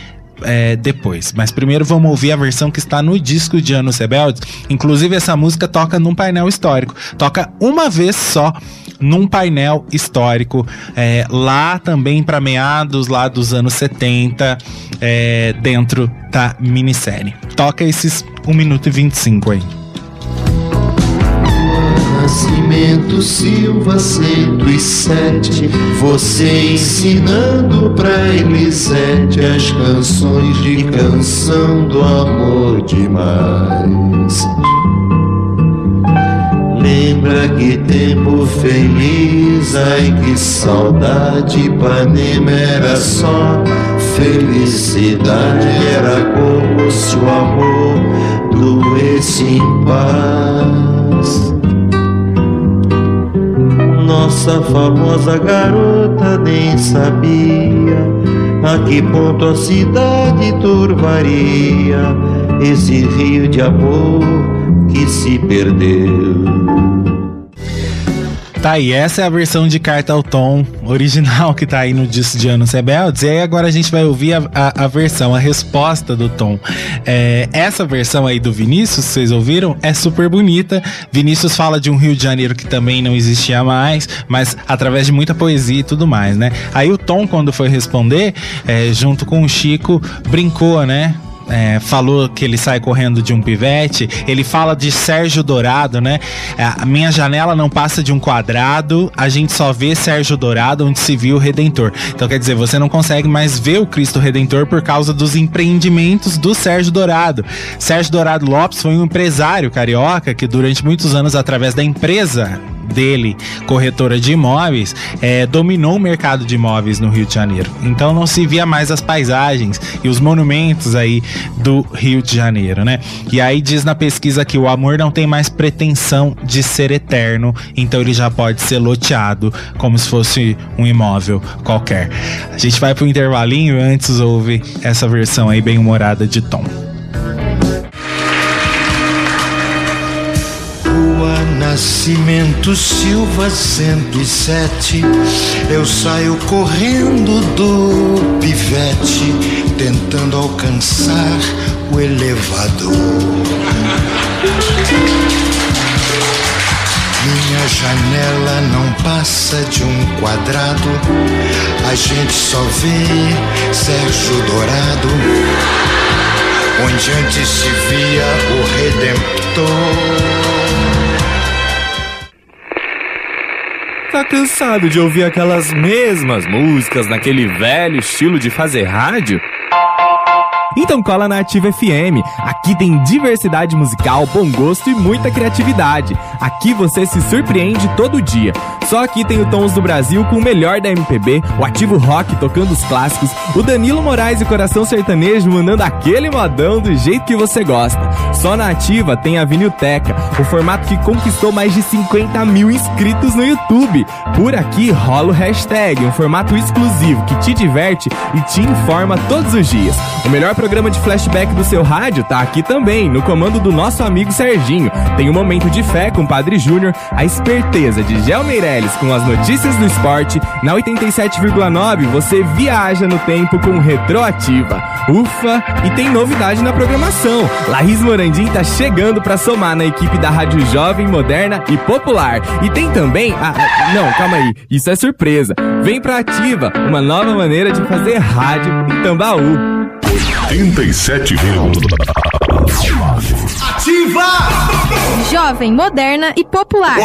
é, depois. Mas primeiro vamos ouvir a versão que está no disco de Anos Rebeldes. Inclusive, essa música toca num painel histórico. Toca uma vez só num painel histórico, é, lá também para meados lá dos anos 70, é, dentro da minissérie. Toca esses 1 minuto e 25 aí. Nascimento Silva 107 Você ensinando pra Elisete As canções de canção do amor demais. Lembra que tempo feliz Ai que saudade Ipanema era só. Felicidade era como se o amor doesse em paz nossa famosa garota nem sabia a que ponto a cidade turvaria esse rio de amor que se perdeu. Tá aí, essa é a versão de Carta ao Tom original que tá aí no disco de Anos Rebeldes. E aí agora a gente vai ouvir a, a, a versão, a resposta do Tom. É, essa versão aí do Vinícius, vocês ouviram, é super bonita. Vinícius fala de um Rio de Janeiro que também não existia mais, mas através de muita poesia e tudo mais, né? Aí o Tom, quando foi responder, é, junto com o Chico, brincou, né? É, falou que ele sai correndo de um pivete. Ele fala de Sérgio Dourado, né? É, a minha janela não passa de um quadrado, a gente só vê Sérgio Dourado onde se viu o Redentor. Então quer dizer, você não consegue mais ver o Cristo Redentor por causa dos empreendimentos do Sérgio Dourado. Sérgio Dourado Lopes foi um empresário carioca que durante muitos anos, através da empresa dele, corretora de imóveis, é, dominou o mercado de imóveis no Rio de Janeiro. Então não se via mais as paisagens e os monumentos aí do Rio de Janeiro, né? E aí diz na pesquisa que o amor não tem mais pretensão de ser eterno, então ele já pode ser loteado como se fosse um imóvel qualquer. A gente vai pro intervalinho antes ouve essa versão aí bem humorada de Tom. Nascimento Silva 107 Eu saio correndo do pivete Tentando alcançar o elevador. Minha janela não passa de um quadrado. A gente só vê Sérgio Dourado. Onde antes se via o Redentor Tá cansado de ouvir aquelas mesmas músicas naquele velho estilo de fazer rádio? Então cola na Ativa FM. Aqui tem diversidade musical, bom gosto e muita criatividade. Aqui você se surpreende todo dia. Só aqui tem o Tons do Brasil com o melhor da MPB, o ativo rock tocando os clássicos, o Danilo Moraes e Coração Sertanejo mandando aquele modão do jeito que você gosta. Só na ativa tem a Vinilteca, o formato que conquistou mais de 50 mil inscritos no YouTube. Por aqui rola o hashtag, um formato exclusivo que te diverte e te informa todos os dias. O melhor programa de flashback do seu rádio tá aqui também, no comando do nosso amigo Serginho. Tem o Momento de Fé com o Padre Júnior, a esperteza de Gel Meirelles com as notícias do esporte. Na 87,9 você viaja no tempo com Retroativa. Ufa! E tem novidade na programação. Laís Morandim tá chegando para somar na equipe da Rádio Jovem, Moderna e Popular. E tem também a... Não, calma aí. Isso é surpresa. Vem pra Ativa, uma nova maneira de fazer rádio em Tambaú. 87, Ativa! Jovem, moderna e popular.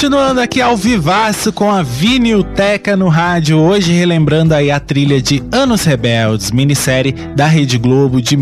Continuando aqui ao vivaço com a Vinilteca no rádio, hoje relembrando aí a trilha de Anos Rebeldes, minissérie da Rede Globo de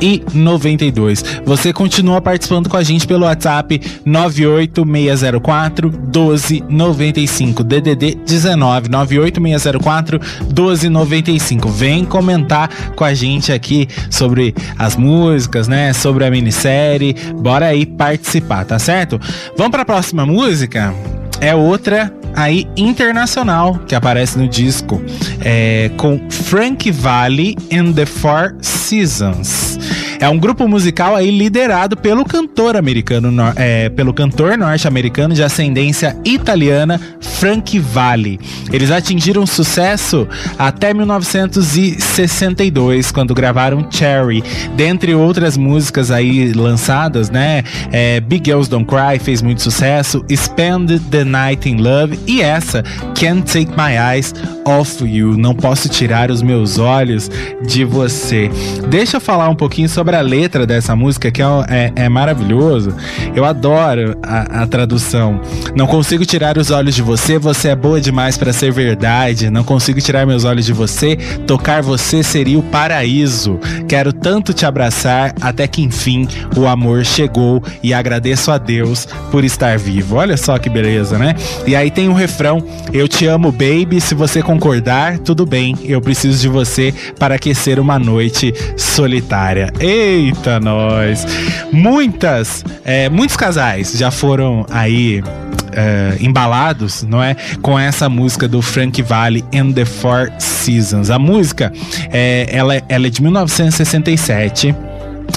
1992. Você continua participando com a gente pelo WhatsApp 98604 1295, DDD 19 98604 1295. Vem comentar com a gente aqui sobre as músicas, né, sobre a minissérie. Bora aí participar, tá certo? Vamos para a próxima música é outra aí internacional que aparece no disco é, com Frank Valli and the Four Seasons. É um grupo musical aí liderado pelo cantor americano, é, pelo cantor norte-americano de ascendência italiana Frank Valli. Eles atingiram sucesso até 1962, quando gravaram Cherry, dentre outras músicas aí lançadas, né? É, Big Girls Don't Cry fez muito sucesso, Spend the Night in Love e essa Can't Take My Eyes Off You, Não Posso Tirar os Meus Olhos de Você. Deixa eu falar um pouquinho sobre a letra dessa música, que é, é, é maravilhoso. Eu adoro a, a, tradução. Não consigo tirar os olhos de você, você é boa demais para ser verdade. Não consigo tirar meus olhos de você, tocar você seria o paraíso. Quero tanto te abraçar até que enfim o amor chegou e agradeço a Deus por estar vivo. Olha só que beleza, né? E aí tem o um refrão: Eu te amo, baby. Se você concordar, tudo bem. Eu preciso de você para aquecer uma noite solitária. E Eita, nós! Muitas, é, muitos casais já foram aí é, embalados, não é? Com essa música do Frank Valli and the Four Seasons. A música, é, ela, ela é de 1967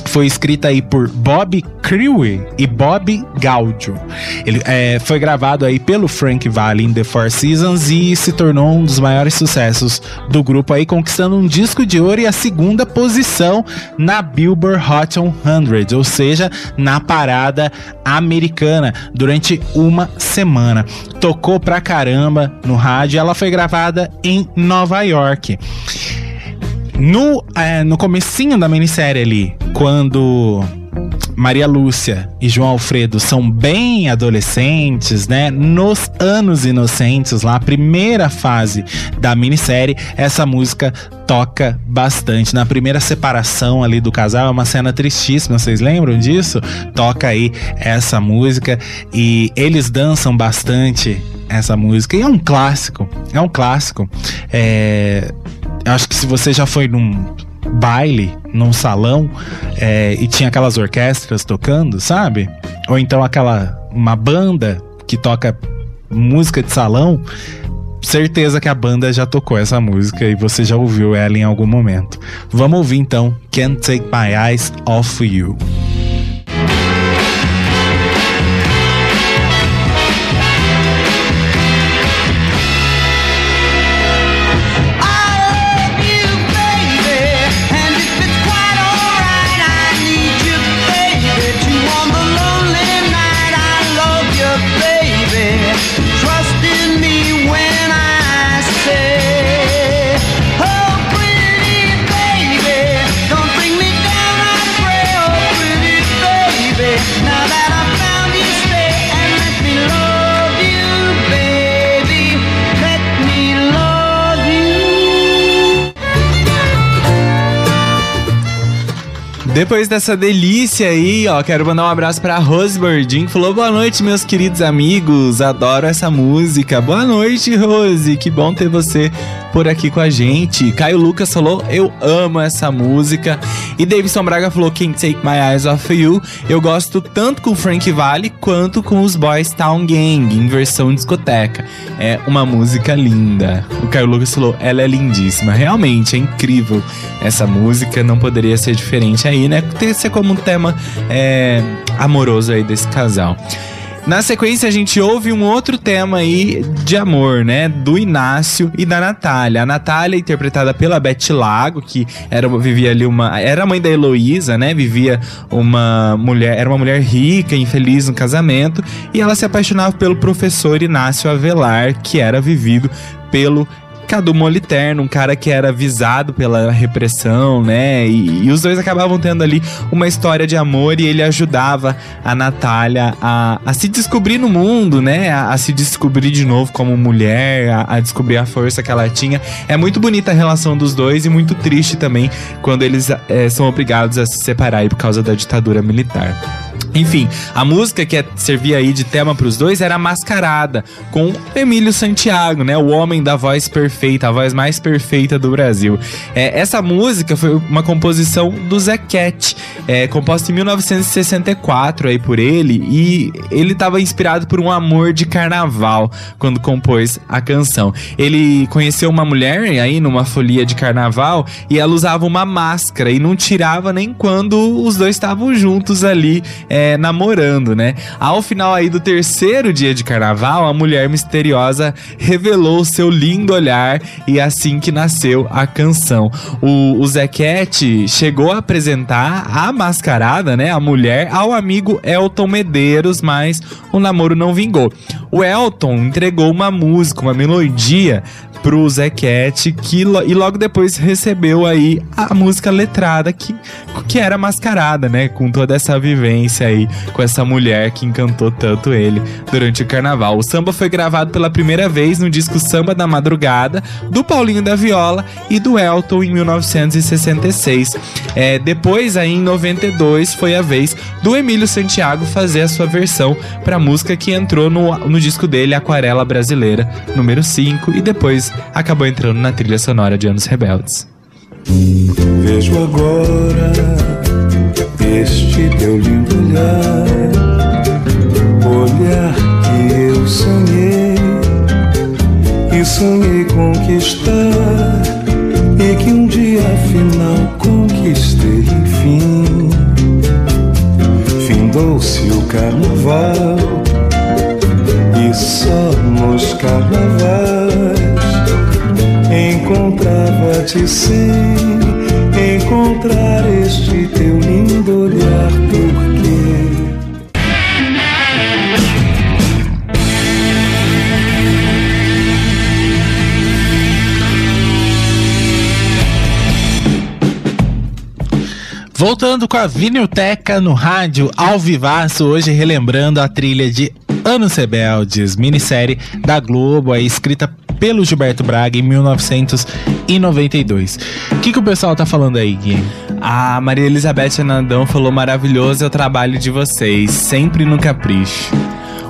foi escrita aí por Bob Crewe e Bob Gaudio. Ele é, foi gravado aí pelo Frank Valli in The Four Seasons e se tornou um dos maiores sucessos do grupo aí, conquistando um disco de ouro e a segunda posição na Billboard Hot 100, ou seja, na parada americana durante uma semana. Tocou pra caramba no rádio, ela foi gravada em Nova York. No, é, no comecinho da minissérie ali, quando Maria Lúcia e João Alfredo são bem adolescentes, né? Nos anos inocentes, lá, a primeira fase da minissérie, essa música toca bastante. Na primeira separação ali do casal, é uma cena tristíssima, vocês lembram disso? Toca aí essa música e eles dançam bastante essa música. E é um clássico, é um clássico. É, acho que se você já foi num baile, num salão, é, e tinha aquelas orquestras tocando, sabe? Ou então aquela uma banda que toca música de salão, certeza que a banda já tocou essa música e você já ouviu ela em algum momento. Vamos ouvir então Can't Take My Eyes Off You. Depois dessa delícia aí, ó, quero mandar um abraço pra Rose Bordin, que falou boa noite, meus queridos amigos, adoro essa música. Boa noite, Rose, que bom ter você por aqui com a gente. Caio Lucas falou, eu amo essa música. E Davidson Braga falou, Can't Take My Eyes Off You. Eu gosto tanto com Frank Valley quanto com os Boys Town Gang, em versão discoteca. É uma música linda. O Caio Lucas falou, ela é lindíssima. Realmente, é incrível essa música, não poderia ser diferente aí, né? Ter ser como um tema é, amoroso aí desse casal. Na sequência, a gente ouve um outro tema aí de amor, né? Do Inácio e da Natália. A Natália, interpretada pela Beth Lago, que era, vivia ali uma. Era mãe da Heloísa, né? Vivia uma mulher. Era uma mulher rica, infeliz no casamento. E ela se apaixonava pelo professor Inácio Avelar, que era vivido pelo Cadu Moliterno, um cara que era visado pela repressão, né? E, e, os dois acabavam tendo ali uma história de amor e ele ajudava a Natália a, a se descobrir no mundo, né? A, a, se descobrir de novo como mulher, a, a descobrir a força que ela tinha. É muito bonita a relação dos dois e muito triste também quando eles é, são obrigados a se separar por causa da ditadura militar. Enfim, a música que é, servia aí de tema para os dois era Mascarada, com Emílio Santiago, né? O homem da voz perfeita, a voz mais perfeita do Brasil. É, essa música foi uma composição do Zé Cat, é, composta em 1964 aí por ele, e ele estava inspirado por um amor de carnaval quando compôs a canção. Ele conheceu uma mulher aí numa folia de carnaval e ela usava uma máscara e não tirava nem quando os dois estavam juntos ali. É, é, namorando, né? Ao final aí do terceiro dia de carnaval, a mulher misteriosa revelou seu lindo olhar e assim que nasceu a canção. O, o Zequete chegou a apresentar a mascarada, né? A mulher ao amigo Elton Medeiros, mas o namoro não vingou. O Elton entregou uma música, uma melodia pro Zequete que e logo depois recebeu aí a música letrada que, que era mascarada, né? Com toda essa vivência aí com essa mulher que encantou tanto ele durante o carnaval. O samba foi gravado pela primeira vez no disco Samba da Madrugada do Paulinho da Viola e do Elton em 1966. É, depois, aí em 92, foi a vez do Emílio Santiago fazer a sua versão para a música que entrou no, no disco dele, Aquarela Brasileira, número 5, e depois acabou entrando na trilha sonora de Anos Rebeldes. Vejo agora este teu lindo olhar, olhar que eu sonhei e sonhei conquistar e que um dia afinal conquistei enfim. Findou-se o carnaval e só nos carnavais encontrava-te sem encontrar este teu lindo olhar, porque Voltando com a Vinilteca no rádio ao vivaço, hoje relembrando a trilha de Anos Rebeldes, minissérie da Globo, aí escrita pelo Gilberto Braga em 1992. O que, que o pessoal tá falando aí, Gui? A Maria Elizabeth Anandão falou maravilhoso é o trabalho de vocês, sempre no capricho.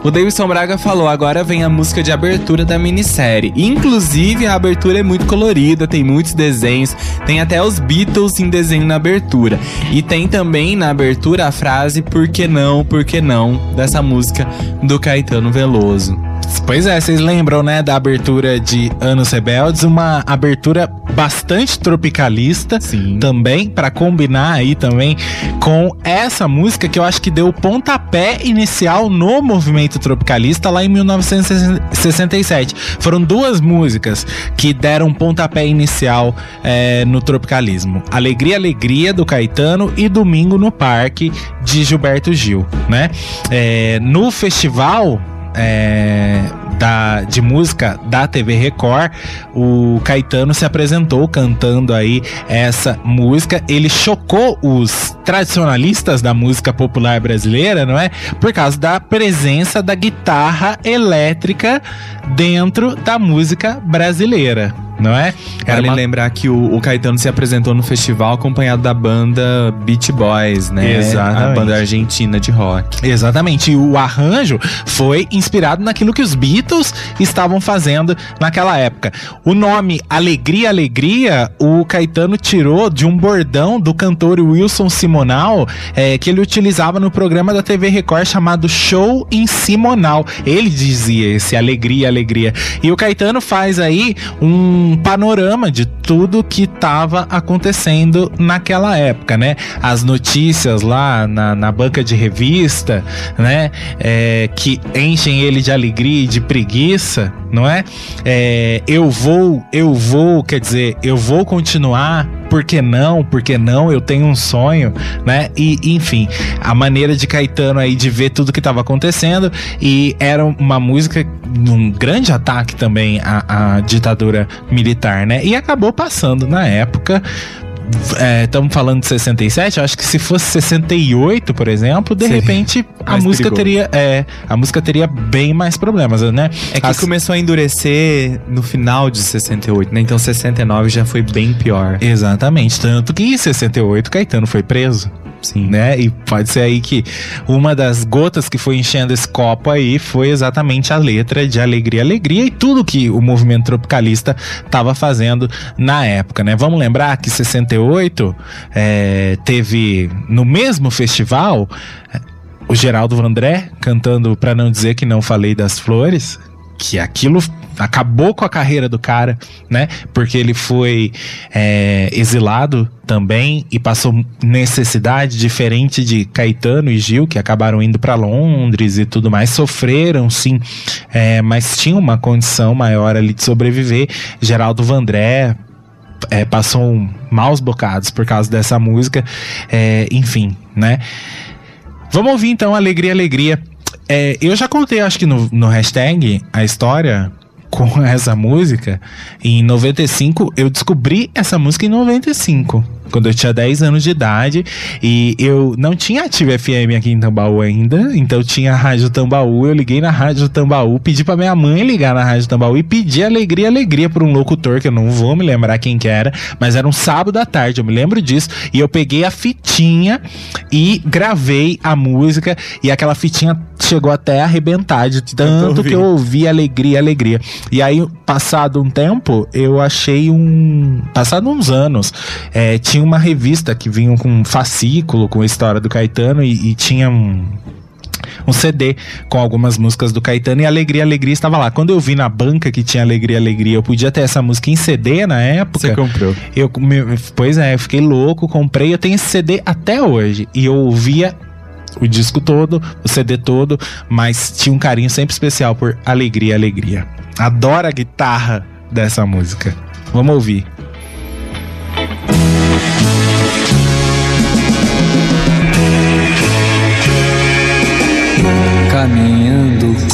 O Davidson Braga falou: agora vem a música de abertura da minissérie. Inclusive, a abertura é muito colorida, tem muitos desenhos, tem até os Beatles em desenho na abertura. E tem também na abertura a frase Por que não, por que não, dessa música do Caetano Veloso. Pois é, vocês lembram, né, da abertura de Anos Rebeldes, uma abertura bastante tropicalista Sim. também, para combinar aí também com essa música que eu acho que deu o pontapé inicial no movimento tropicalista lá em 1967. Foram duas músicas que deram pontapé inicial é, no tropicalismo: Alegria, Alegria do Caetano e Domingo no Parque de Gilberto Gil, né? É, no festival é, da, de música da TV Record, o Caetano se apresentou cantando aí essa música. Ele chocou os tradicionalistas da música popular brasileira, não é? Por causa da presença da guitarra elétrica dentro da música brasileira não é? Era Vale uma- lembrar que o, o Caetano se apresentou no festival acompanhado da banda Beach Boys, né? Exatamente. A banda argentina de rock. Exatamente, e o arranjo foi inspirado naquilo que os Beatles estavam fazendo naquela época. O nome Alegria, Alegria, o Caetano tirou de um bordão do cantor Wilson Simonal, é, que ele utilizava no programa da TV Record chamado Show em Simonal. Ele dizia esse Alegria, Alegria. E o Caetano faz aí um panorama de tudo que estava acontecendo naquela época, né? As notícias lá na, na banca de revista, né? É, que enchem ele de alegria e de preguiça, não é? É, eu vou, eu vou, quer dizer, eu vou continuar. Por que não? Por que não? Eu tenho um sonho, né? E enfim, a maneira de Caetano aí de ver tudo que estava acontecendo e era uma música um grande ataque também à, à ditadura militar, né? E acabou passando na época. Estamos falando de 67, eu acho que se fosse 68, por exemplo, de Seria repente a música perigoso. teria é, a música teria bem mais problemas, né? É que As- começou a endurecer no final de 68, né? Então 69 já foi bem pior. Exatamente, tanto que em 68 Caetano foi preso. Sim. né? E pode ser aí que uma das gotas que foi enchendo esse copo aí foi exatamente a letra de Alegria, Alegria e tudo que o movimento tropicalista estava fazendo na época, né? Vamos lembrar que 68 é, teve no mesmo festival é, o Geraldo Vandré cantando Pra Não Dizer Que Não Falei das Flores, que aquilo acabou com a carreira do cara, né? Porque ele foi é, exilado também e passou necessidade diferente de Caetano e Gil, que acabaram indo para Londres e tudo mais, sofreram sim, é, mas tinha uma condição maior ali de sobreviver. Geraldo Vandré é, passou maus bocados por causa dessa música, é, enfim, né? Vamos ouvir então Alegria, Alegria. É, eu já contei, acho que no, no hashtag, a história com essa música. Em 95, eu descobri essa música em 95, quando eu tinha 10 anos de idade. E eu não tinha Ativa FM aqui em Tambaú ainda, então tinha a Rádio Tambaú. Eu liguei na Rádio Tambaú, pedi pra minha mãe ligar na Rádio Tambaú e pedi alegria, alegria por um locutor que eu não vou me lembrar quem que era, mas era um sábado à tarde, eu me lembro disso. E eu peguei a fitinha e gravei a música, e aquela fitinha chegou até a arrebentar de tanto que eu ouvi alegria, alegria. E aí, passado um tempo, eu achei um. Passado uns anos, é, tinha uma revista que vinha com um fascículo com a história do Caetano e, e tinha um. Um CD com algumas músicas do Caetano e Alegria, Alegria estava lá. Quando eu vi na banca que tinha Alegria, Alegria, eu podia ter essa música em CD na época. Você comprou. Eu, me- pois é, eu fiquei louco, comprei. Eu tenho esse CD até hoje. E eu ouvia o disco todo, o CD todo, mas tinha um carinho sempre especial por Alegria, Alegria. Adoro a guitarra dessa música. Vamos ouvir.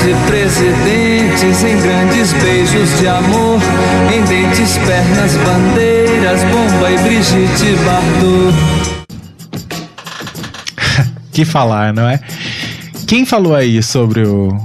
De presidentes, em grandes beijos de amor, em dentes, pernas, bandeiras, bomba e Brigitte Bardot. Que falar, não é? Quem falou aí sobre o.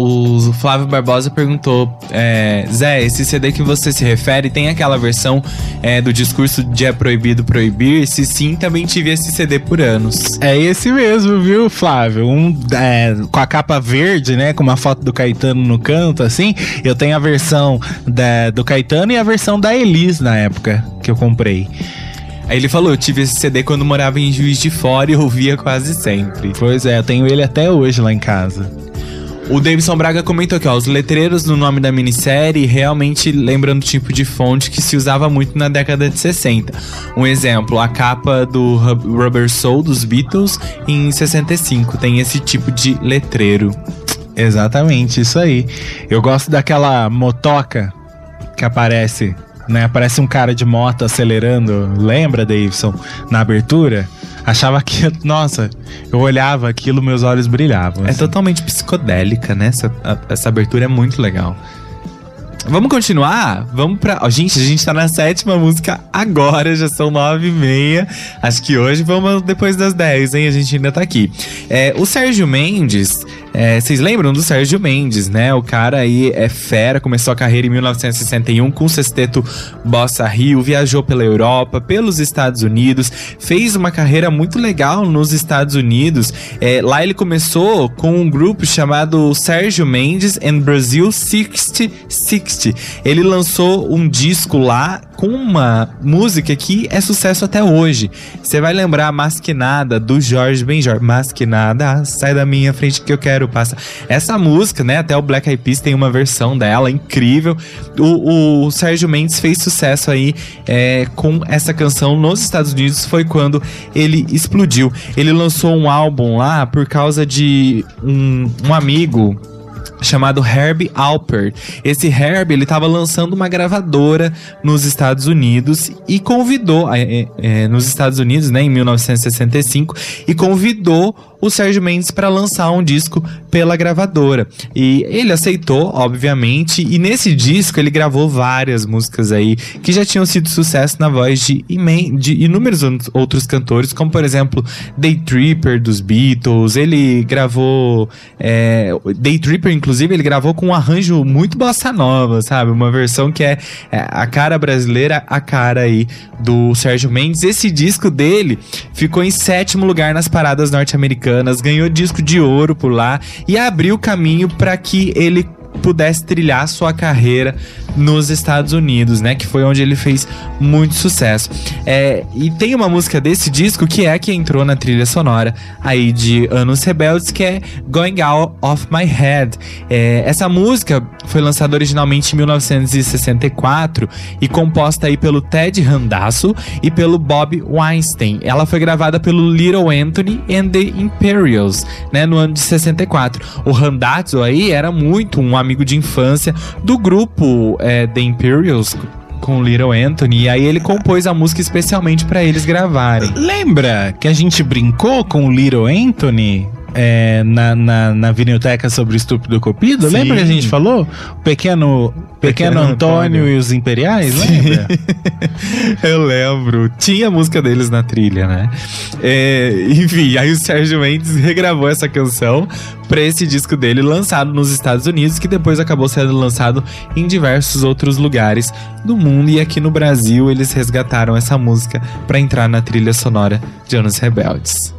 O Flávio Barbosa perguntou: é, Zé, esse CD que você se refere tem aquela versão é, do discurso de é proibido proibir? Se sim, também tive esse CD por anos. É esse mesmo, viu, Flávio? Um é, com a capa verde, né? Com uma foto do Caetano no canto, assim. Eu tenho a versão da- do Caetano e a versão da Elis na época que eu comprei. Aí ele falou: Eu tive esse CD quando morava em Juiz de Fora e ouvia quase sempre. Pois é, eu tenho ele até hoje lá em casa. O Davidson Braga comentou aqui, ó, os letreiros no nome da minissérie realmente lembram do tipo de fonte que se usava muito na década de 60. Um exemplo, a capa do Rub- Rubber Soul dos Beatles em 65 tem esse tipo de letreiro. Exatamente, isso aí. Eu gosto daquela motoca que aparece, né? Aparece um cara de moto acelerando. Lembra, Davidson? Na abertura? Achava que, nossa, eu olhava aquilo, meus olhos brilhavam. É assim. totalmente psicodélica, né? Essa, a- essa abertura é muito legal. Vamos continuar? Vamos pra. Ó, gente, a gente tá na sétima música agora, já são nove e meia. Acho que hoje vamos depois das dez, hein? A gente ainda tá aqui. É, o Sérgio Mendes. É, vocês lembram do Sérgio Mendes, né? O cara aí é fera, começou a carreira em 1961 com o sexteto Bossa Rio, viajou pela Europa, pelos Estados Unidos, fez uma carreira muito legal nos Estados Unidos. É, lá ele começou com um grupo chamado Sérgio Mendes and Brazil 6060. Ele lançou um disco lá com uma música que é sucesso até hoje. Você vai lembrar a Masquinada do Jorge Benjor. Masquinada, sai da minha frente que eu quero passar. Essa música, né? Até o Black Eyed Peas tem uma versão dela incrível. O, o Sérgio Mendes fez sucesso aí é, com essa canção nos Estados Unidos. Foi quando ele explodiu. Ele lançou um álbum lá por causa de um, um amigo chamado Herb Alpert. Esse Herb, ele tava lançando uma gravadora nos Estados Unidos e convidou, é, é, é, nos Estados Unidos, né, em 1965, e convidou o Sérgio Mendes para lançar um disco pela gravadora. E ele aceitou, obviamente, e nesse disco ele gravou várias músicas aí que já tinham sido sucesso na voz de, imen- de inúmeros outros cantores, como por exemplo Day Tripper dos Beatles. Ele gravou é, Day Tripper, inclusive, ele gravou com um arranjo muito bossa nova, sabe? Uma versão que é, é a cara brasileira, a cara aí do Sérgio Mendes. Esse disco dele ficou em sétimo lugar nas paradas norte-americanas, ganhou disco de ouro por lá e abriu caminho para que ele pudesse trilhar sua carreira nos Estados Unidos, né? Que foi onde ele fez muito sucesso. É, e tem uma música desse disco que é a que entrou na trilha sonora aí de Anos Rebeldes, que é Going Out of My Head. É, essa música foi lançada originalmente em 1964 e composta aí pelo Ted Randasso e pelo Bob Weinstein. Ela foi gravada pelo Little Anthony and the Imperials, né, no ano de 64. O Randazzo aí era muito um amigo de infância do grupo é, The Imperials com Little Anthony, e aí ele compôs a música especialmente pra eles gravarem. Lembra que a gente brincou com o Little Anthony é, na, na, na vinilteca sobre o estúpido Cupido? Sim. Lembra que a gente falou? O pequeno, pequeno, Pequeno Antônio, Antônio. e os Imperiais, lembra? Eu lembro. Tinha a música deles na trilha, né? É, enfim, aí o Sérgio Mendes regravou essa canção pra esse disco dele, lançado nos Estados Unidos, que depois acabou sendo lançado em diversos outros lugares do mundo. E aqui no Brasil eles resgataram essa música pra entrar na trilha sonora de Anos Rebeldes.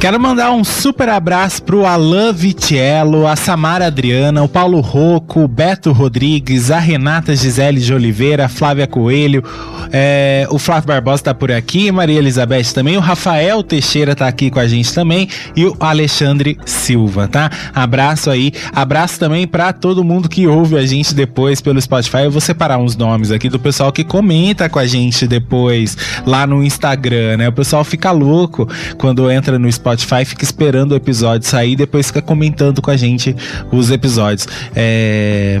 Quero mandar um super abraço pro Alain Vitiello, a Samara Adriana, o Paulo Rocco, o Beto Rodrigues, a Renata Gisele de Oliveira, a Flávia Coelho, é, o Flávio Barbosa tá por aqui, Maria Elizabeth também, o Rafael Teixeira tá aqui com a gente também e o Alexandre Silva, tá? Abraço aí, abraço também pra todo mundo que ouve a gente depois pelo Spotify. Eu vou separar uns nomes aqui do pessoal que comenta com a gente depois lá no Instagram, né? O pessoal fica louco quando entra no Spotify, fica esperando o episódio sair e depois fica comentando com a gente os episódios. É...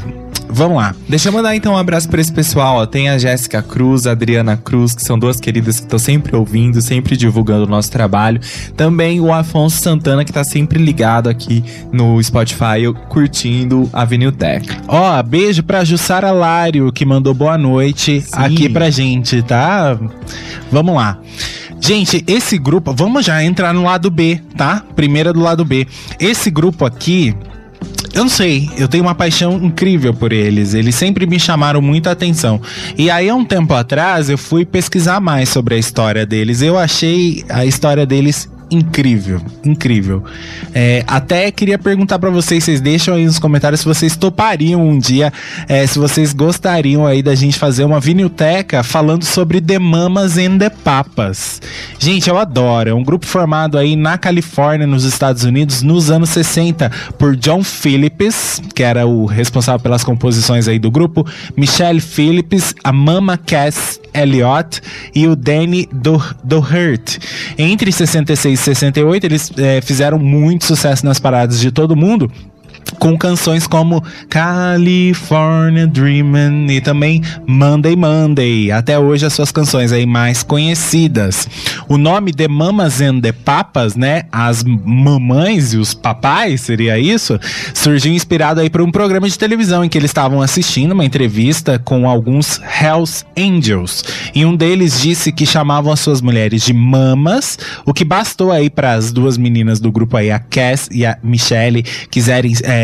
Vamos lá. Deixa eu mandar então um abraço pra esse pessoal. Ó. Tem a Jéssica Cruz, a Adriana Cruz, que são duas queridas que estão sempre ouvindo, sempre divulgando o nosso trabalho. Também o Afonso Santana, que tá sempre ligado aqui no Spotify, curtindo a Viniltech. Ó, beijo pra Jussara Lário, que mandou boa noite aqui pra gente, tá? Vamos lá. Gente, esse grupo, vamos já entrar no lado B, tá? Primeira do lado B. Esse grupo aqui, eu não sei, eu tenho uma paixão incrível por eles. Eles sempre me chamaram muita atenção. E aí, há um tempo atrás, eu fui pesquisar mais sobre a história deles. Eu achei a história deles incrível, incrível. É, até queria perguntar pra vocês, vocês deixam aí nos comentários se vocês topariam um dia, é, se vocês gostariam aí da gente fazer uma vinilteca falando sobre The Mamas and the Papas. Gente, eu adoro. É um grupo formado aí na Califórnia, nos Estados Unidos, nos anos 60, por John Phillips, que era o responsável pelas composições aí do grupo, Michelle Phillips, a Mama Cass Elliott e o Danny Do Doherty. Entre 66 e 68, eles eh, fizeram muito sucesso nas paradas de todo mundo com canções como California Dreamin' e também Monday Monday. Até hoje as suas canções aí mais conhecidas. O nome The Mamas and the Papas, né? As mamães e os papais, seria isso? Surgiu inspirado aí por um programa de televisão em que eles estavam assistindo uma entrevista com alguns Hells Angels. E um deles disse que chamavam as suas mulheres de mamas, o que bastou aí para as duas meninas do grupo aí, a Cass e a Michelle, quiserem é,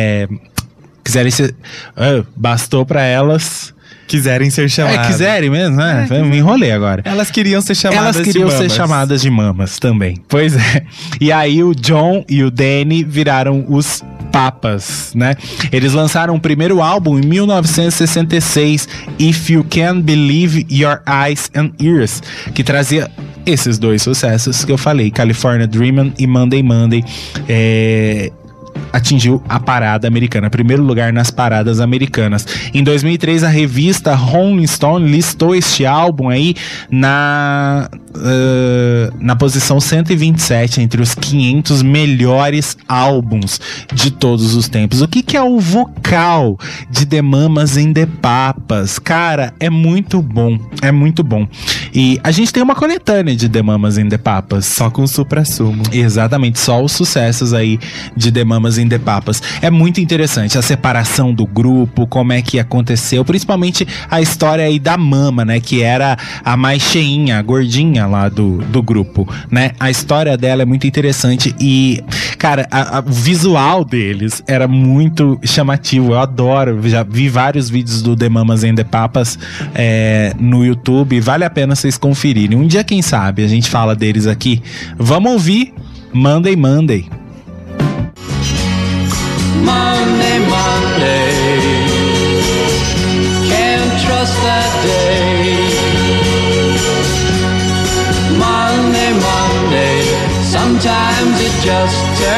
quiserem ser, ah, bastou para elas Quiserem ser chamadas. é, quiserem mesmo, né? Me enrolei agora. Elas queriam ser chamadas Elas queriam de ser mamas. chamadas de mamas também. Pois é. E aí o John e o Danny viraram os papas, né? Eles lançaram o primeiro álbum em 1966, If You Can Believe Your Eyes and Ears, que trazia esses dois sucessos que eu falei, California Dreamin' e Monday Monday. É, atingiu a parada americana, primeiro lugar nas paradas americanas. Em 2003, a revista Rolling Stone listou este álbum aí na ah, na posição 127 entre os 500 melhores álbuns de todos os tempos. O que, que é o vocal de The Mamas and the Papas? Cara, é muito bom, é muito bom. E a gente tem uma coletânea de The Mamas and the Papas. Só com supra-sumo. Exatamente, só os sucessos aí de The Mamas and the Papas. É muito interessante a separação do grupo, como é que aconteceu, principalmente a história aí da Mama, né, que era a mais cheinha, a gordinha lá do, do grupo, né? A história dela é muito interessante e, cara, a- a- o visual deles era muito chamativo. Eu adoro, já vi vários vídeos do The Mamas and the Papas é, no YouTube, vale a pena vocês conferirem. Um dia, quem sabe, a gente fala deles aqui. Vamos ouvir Monday Monday. Monday. Just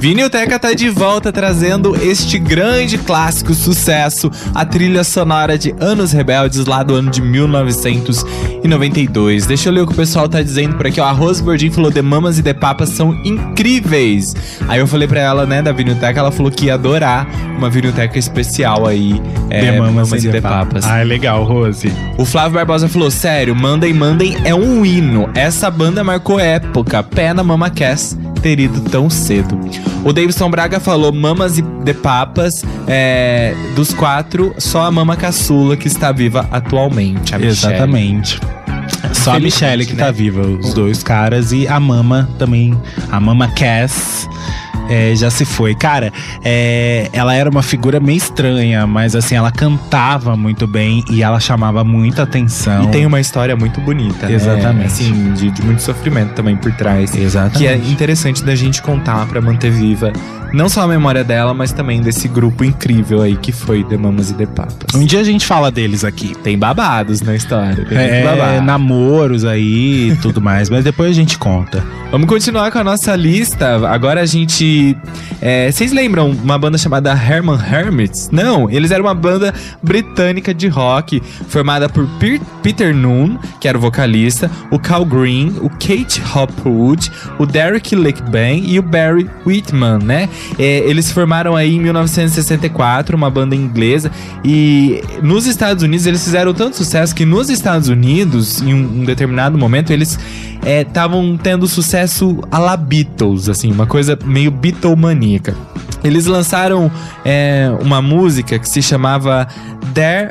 Vinilteca tá de volta trazendo este grande clássico sucesso, a trilha sonora de Anos Rebeldes lá do ano de 1992. Deixa eu ler o que o pessoal tá dizendo por aqui, ó. A Rose Gordinho falou: The Mamas e The Papas são incríveis. Aí eu falei pra ela, né, da Vinilteca, ela falou que ia adorar uma Vinilteca especial aí. É, The Mamas e The Papas. Ah, é legal, Rose. O Flávio Barbosa falou: Sério, Monday Monday é um hino. Essa banda marcou época. Pé na Mama Cass ter ido tão cedo. O Davidson Braga falou: Mamas e The Papas. é, dos quatro, só a Mama Caçula que está viva atualmente. Exatamente. Só a Michelle que né? tá viva, os dois caras, e a Mama também, a Mama Cass. É, já se foi. Cara, é, ela era uma figura meio estranha, mas assim, ela cantava muito bem e ela chamava muita atenção. E tem uma história muito bonita. né? Exatamente. Assim, de, de muito sofrimento também por trás. Exatamente. Que é interessante da gente contar pra manter viva não só a memória dela, mas também desse grupo incrível aí que foi The Mamas e The Papas. Um dia a gente fala deles aqui. Tem babados na história. Tem É, babado. namoros aí e tudo mais, mas depois a gente conta. Vamos continuar com a nossa lista. Agora a gente. É, Vocês lembram uma banda chamada Herman Hermits? Não, eles eram uma banda britânica de rock formada por Pete Peter Noon, que era o vocalista, o Cal Green, o Kate Hopwood, o Derek Lakeban e o Barry Whitman, né? É, eles formaram aí em 1964, uma banda inglesa, e nos Estados Unidos eles fizeram tanto sucesso que nos Estados Unidos, em um, um determinado momento, eles estavam tendo sucesso a la Beatles, assim, uma coisa meio Beatlemaníaca. Eles lançaram é, uma música que se chamava There,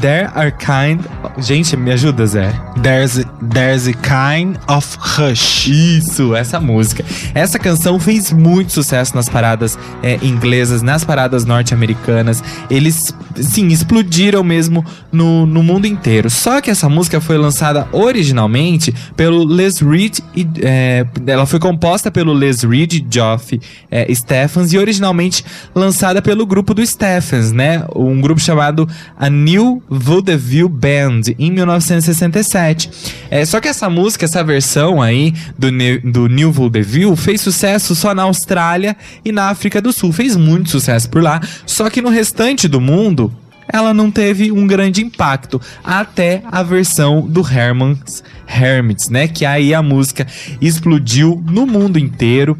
There Are Kind. Gente, me ajuda, Zé. There's, there's a kind of rush. Isso, essa música. Essa canção fez muito sucesso nas paradas é, inglesas, nas paradas norte-americanas. Eles, sim, explodiram mesmo no, no mundo inteiro. Só que essa música foi lançada originalmente pelo Les Reed. E, é, ela foi composta pelo Les Reed Geoff é, Stephens e originalmente lançada pelo grupo do Stephens, né? Um grupo chamado a New Vaudeville Band, em 1967. É, só que essa música, essa versão aí do, do New Vaudeville fez sucesso só na Austrália e na África do Sul. Fez muito sucesso por lá. Só que no restante do mundo, ela não teve um grande impacto. Até a versão do Herman's Hermits, né? Que aí a música explodiu no mundo inteiro.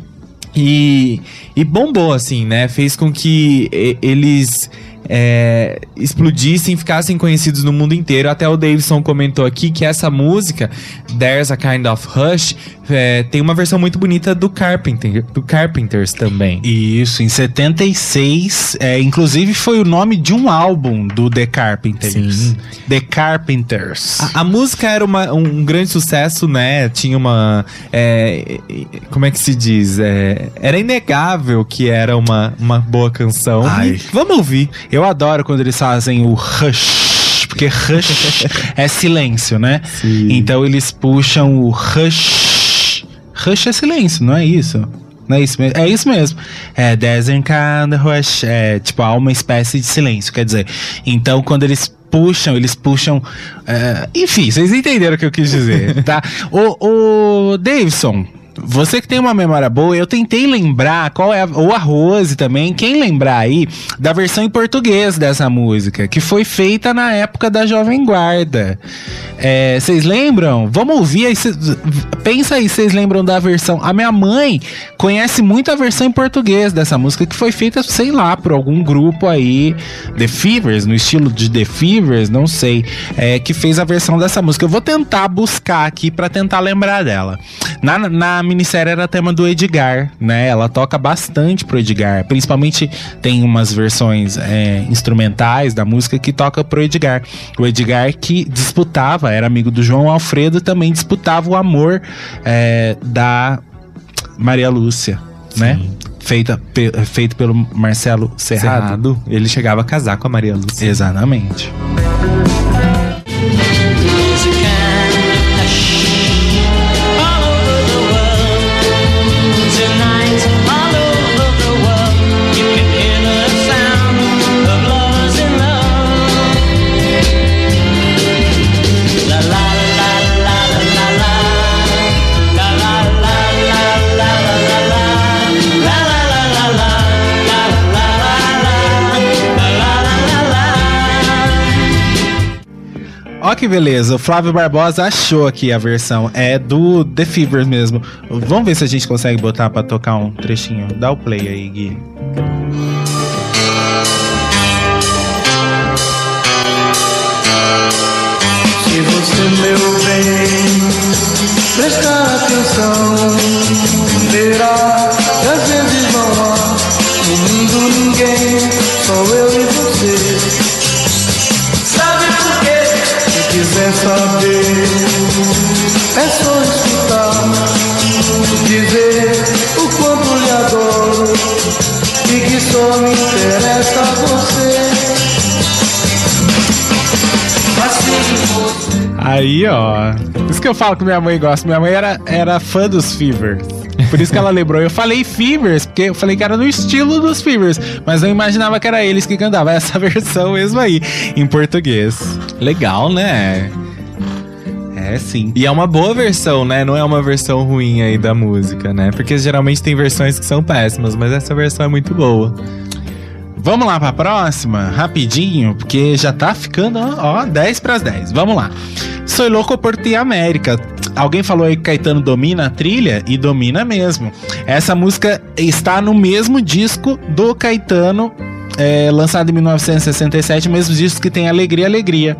E, e bombou, assim, né? Fez com que eles é, explodissem, ficassem conhecidos no mundo inteiro. Até o Davidson comentou aqui que essa música, There's a Kind of Hush, é, tem uma versão muito bonita do Carpenter, do Carpenters também. Isso, em 76, é, inclusive foi o nome de um álbum do The Carpenters. Sim. The Carpenters. A, a música era uma- um grande sucesso, né? Tinha uma. é, como é que se diz? É, era inegável que era uma, uma boa canção. Ai. E vamos ouvir. Eu adoro quando eles fazem o rush, porque rush é silêncio, né? Sim. Então eles puxam o rush. Rush é silêncio, não é isso? Não é isso mesmo? É isso mesmo. É of Rush. É tipo, há uma espécie de silêncio, quer dizer. Então quando eles puxam, eles puxam. é, enfim, vocês entenderam o que eu quis dizer, tá? O, o Davidson. Você que tem uma memória boa, eu tentei lembrar qual é, a, ou a Rose também, quem lembrar aí da versão em português dessa música, que foi feita na época da Jovem Guarda. É, Vocês lembram? Vamos ouvir aí. cês- pensa aí, vocês lembram da versão. A minha mãe conhece muito a versão em português dessa música, que foi feita, sei lá, por algum grupo aí, The Fevers, no estilo de The Fevers, não sei, é, que fez a versão dessa música. Eu vou tentar buscar aqui pra tentar lembrar dela. Na, na minissérie era tema do Edgar, né? Ela toca bastante pro Edgar. Principalmente tem umas versões é, instrumentais da música que toca pro Edgar. O Edgar que disputava, era amigo do João Alfredo, também disputava o amor é, da Maria Lúcia, né? Feita, pe- feito pelo Marcelo Serrado. Cerrado. Ele chegava a casar com a Maria Lúcia. Exatamente. Que beleza, o Flávio Barbosa achou aqui a versão. É do The Fevers mesmo. Vamos ver se a gente consegue botar pra tocar um trechinho. Dá o play aí, Gui. Se você, meu bem, prestar atenção, verá que às vezes não há no mundo ninguém, só eu e você. Quiser saber, é só escutar, dizer o quanto lhe adoro e que só me interessa você. Assim. Aí, ó. Isso que eu falo que minha mãe gosta. Minha mãe era, era fã dos Fevers. Por isso que ela lembrou. Eu falei Fevers, porque eu falei que era no estilo dos Fevers. Mas eu imaginava que era eles que cantavam essa versão mesmo aí, em português. Legal, né? É, sim. E é uma boa versão, né? Não é uma versão ruim aí da música, né? Porque geralmente tem versões que são péssimas, mas essa versão é muito boa. Vamos lá pra próxima, rapidinho, porque já tá ficando, ó, ó 10 pras 10. Vamos lá. Soy Louco por Ti América. Alguém falou aí que Caetano domina a trilha e domina mesmo. Essa música está no mesmo disco do Caetano, é, lançado em 1967, o mesmo disco que tem Alegria, Alegria.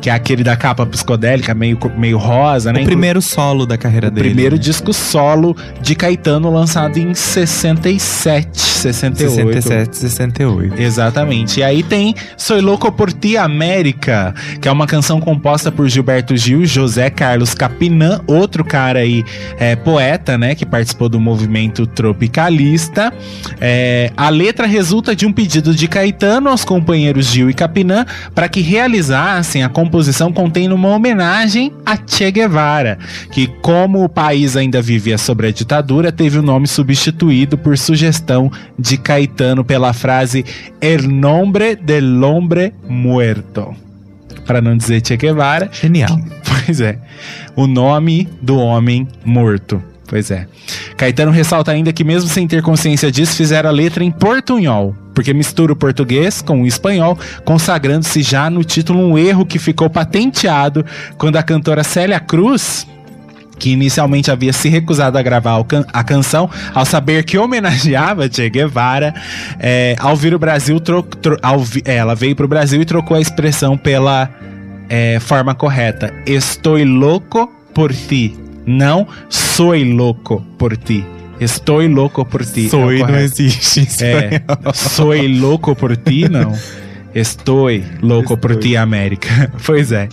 Que é aquele da capa psicodélica, meio, meio rosa, né? O primeiro solo da carreira dele. Primeiro né? disco solo de Caetano lançado em 67, 68. 67, 68. Exatamente. E aí tem Soy Louco por Ti América, que é uma canção composta por Gilberto Gil, José Carlos Capinã, outro cara aí, é, poeta, né, que participou do movimento tropicalista. É, a letra resulta de um pedido de Caetano aos companheiros Gil e Capinã para que realizassem a composição contendo uma homenagem a Che Guevara, que como o país ainda vivia sobre a ditadura, teve o nome substituído por sugestão de Caetano pela frase El nombre del hombre muerto. Para não dizer Che Guevara. Genial. Pois é. O nome do homem morto. Pois é. Caetano ressalta ainda que, mesmo sem ter consciência disso, fizeram a letra em portunhol, porque mistura o português com o espanhol, consagrando-se já no título um erro que ficou patenteado quando a cantora Célia Cruz que inicialmente havia se recusado a gravar o a canção, ao saber que homenageava Che Guevara, é, ao vir o Brasil, tro- tro- ao é, ela veio pro Brasil e trocou a expressão pela é, forma correta. Estou louco por ti. Não soy louco por ti. Estou louco por ti. É o Soy não existe. em É, soy louco por ti, não. Estou louco por ti, América. Pois é.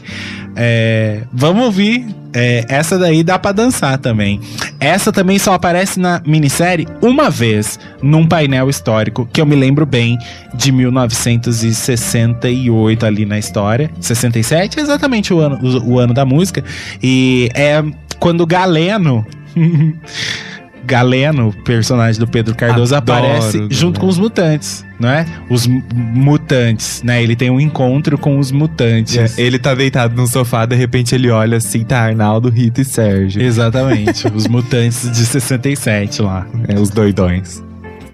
É, vamos ouvir. É, essa daí dá pra dançar também. Essa também só aparece na minissérie uma vez num painel histórico que eu me lembro bem de 1968 ali na história. 67 é exatamente o ano, o, o ano da música. E é quando Galeno. Galeno, personagem do Pedro Cardoso, Adoro aparece junto com os mutantes, não é? Os mu- mutantes, né? Ele tem um encontro com os mutantes. É, Ele tá deitado no sofá, de repente ele olha assim, tá Arnaldo, Rita e Sérgio. Exatamente, os mutantes de 67 lá. É, os doidões.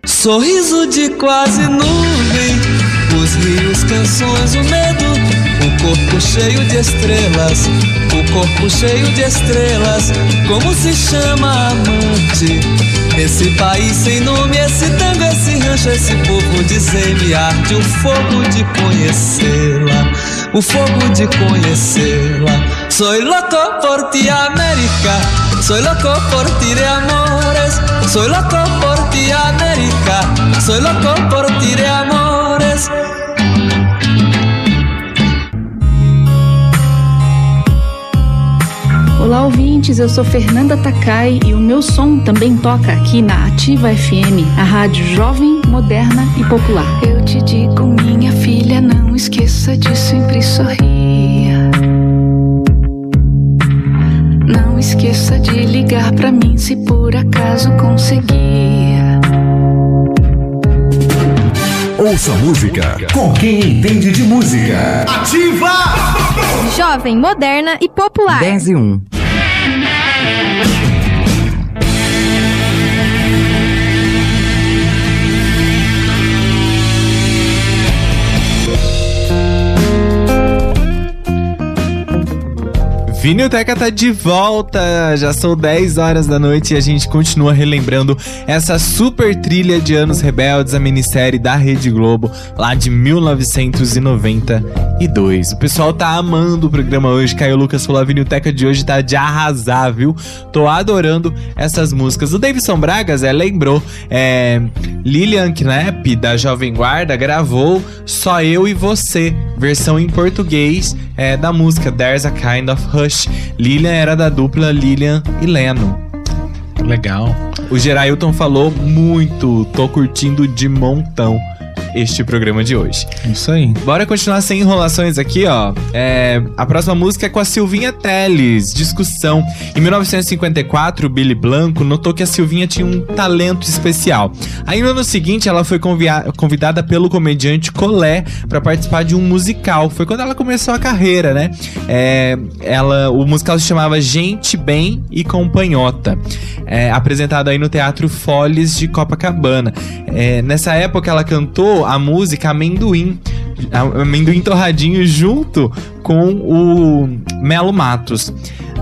Sorriso de quase nuvem, os rios, canções, o medo, o corpo cheio de estrelas, o corpo cheio de estrelas. Como se chama amante? Esse país sem nome, esse tango, esse rancho, esse povo de me arde o fogo de conhecê-la, o fogo de conhecê-la. Soy loco por ti, América. Soy loco por ti de amores. Soy loco por ti, América. Soy loco por ti de amores. Olá, ouvintes. Eu sou Fernanda Takai e o meu som também toca aqui na Ativa FM, a rádio jovem, moderna e popular. Eu te digo, minha filha, não esqueça de sempre sorrir. Não esqueça de ligar pra mim se por acaso conseguir. Ouça música com quem entende de música. Jovem, moderna e popular. 10 e 1. Vinilteca tá de volta! Já são 10 horas da noite e a gente continua relembrando essa super trilha de Anos Rebeldes, a minissérie da Rede Globo, lá de 1992. O pessoal tá amando o programa hoje. Caio Lucas falou: a Vinilteca de hoje tá de arrasar, viu? Tô adorando essas músicas. O Davidson Bragas, é, lembrou, é, Lilian Knapp, da Jovem Guarda, gravou Só Eu e Você, versão em português é, da música There's a Kind of Hush. Lilian era da dupla Lilian e Leno. Legal. O Gerailton falou muito, tô curtindo de montão este programa de hoje. Isso aí. Bora continuar sem enrolações aqui, ó. É, a próxima música é com a Silvinha Teles, Discussão. Em 1954, o Billy Blanco notou que a Silvinha tinha um talento especial. Aí no ano seguinte, ela foi convidada pelo comediante Colé para participar de um musical. Foi quando ela começou a carreira, né? É, ela, o musical se chamava Gente Bem e Companhota. É, apresentado aí no Teatro Foles de Copacabana. É, nessa época, ela cantou a música Amendoim, amendoim torradinho junto com o Melo Matos.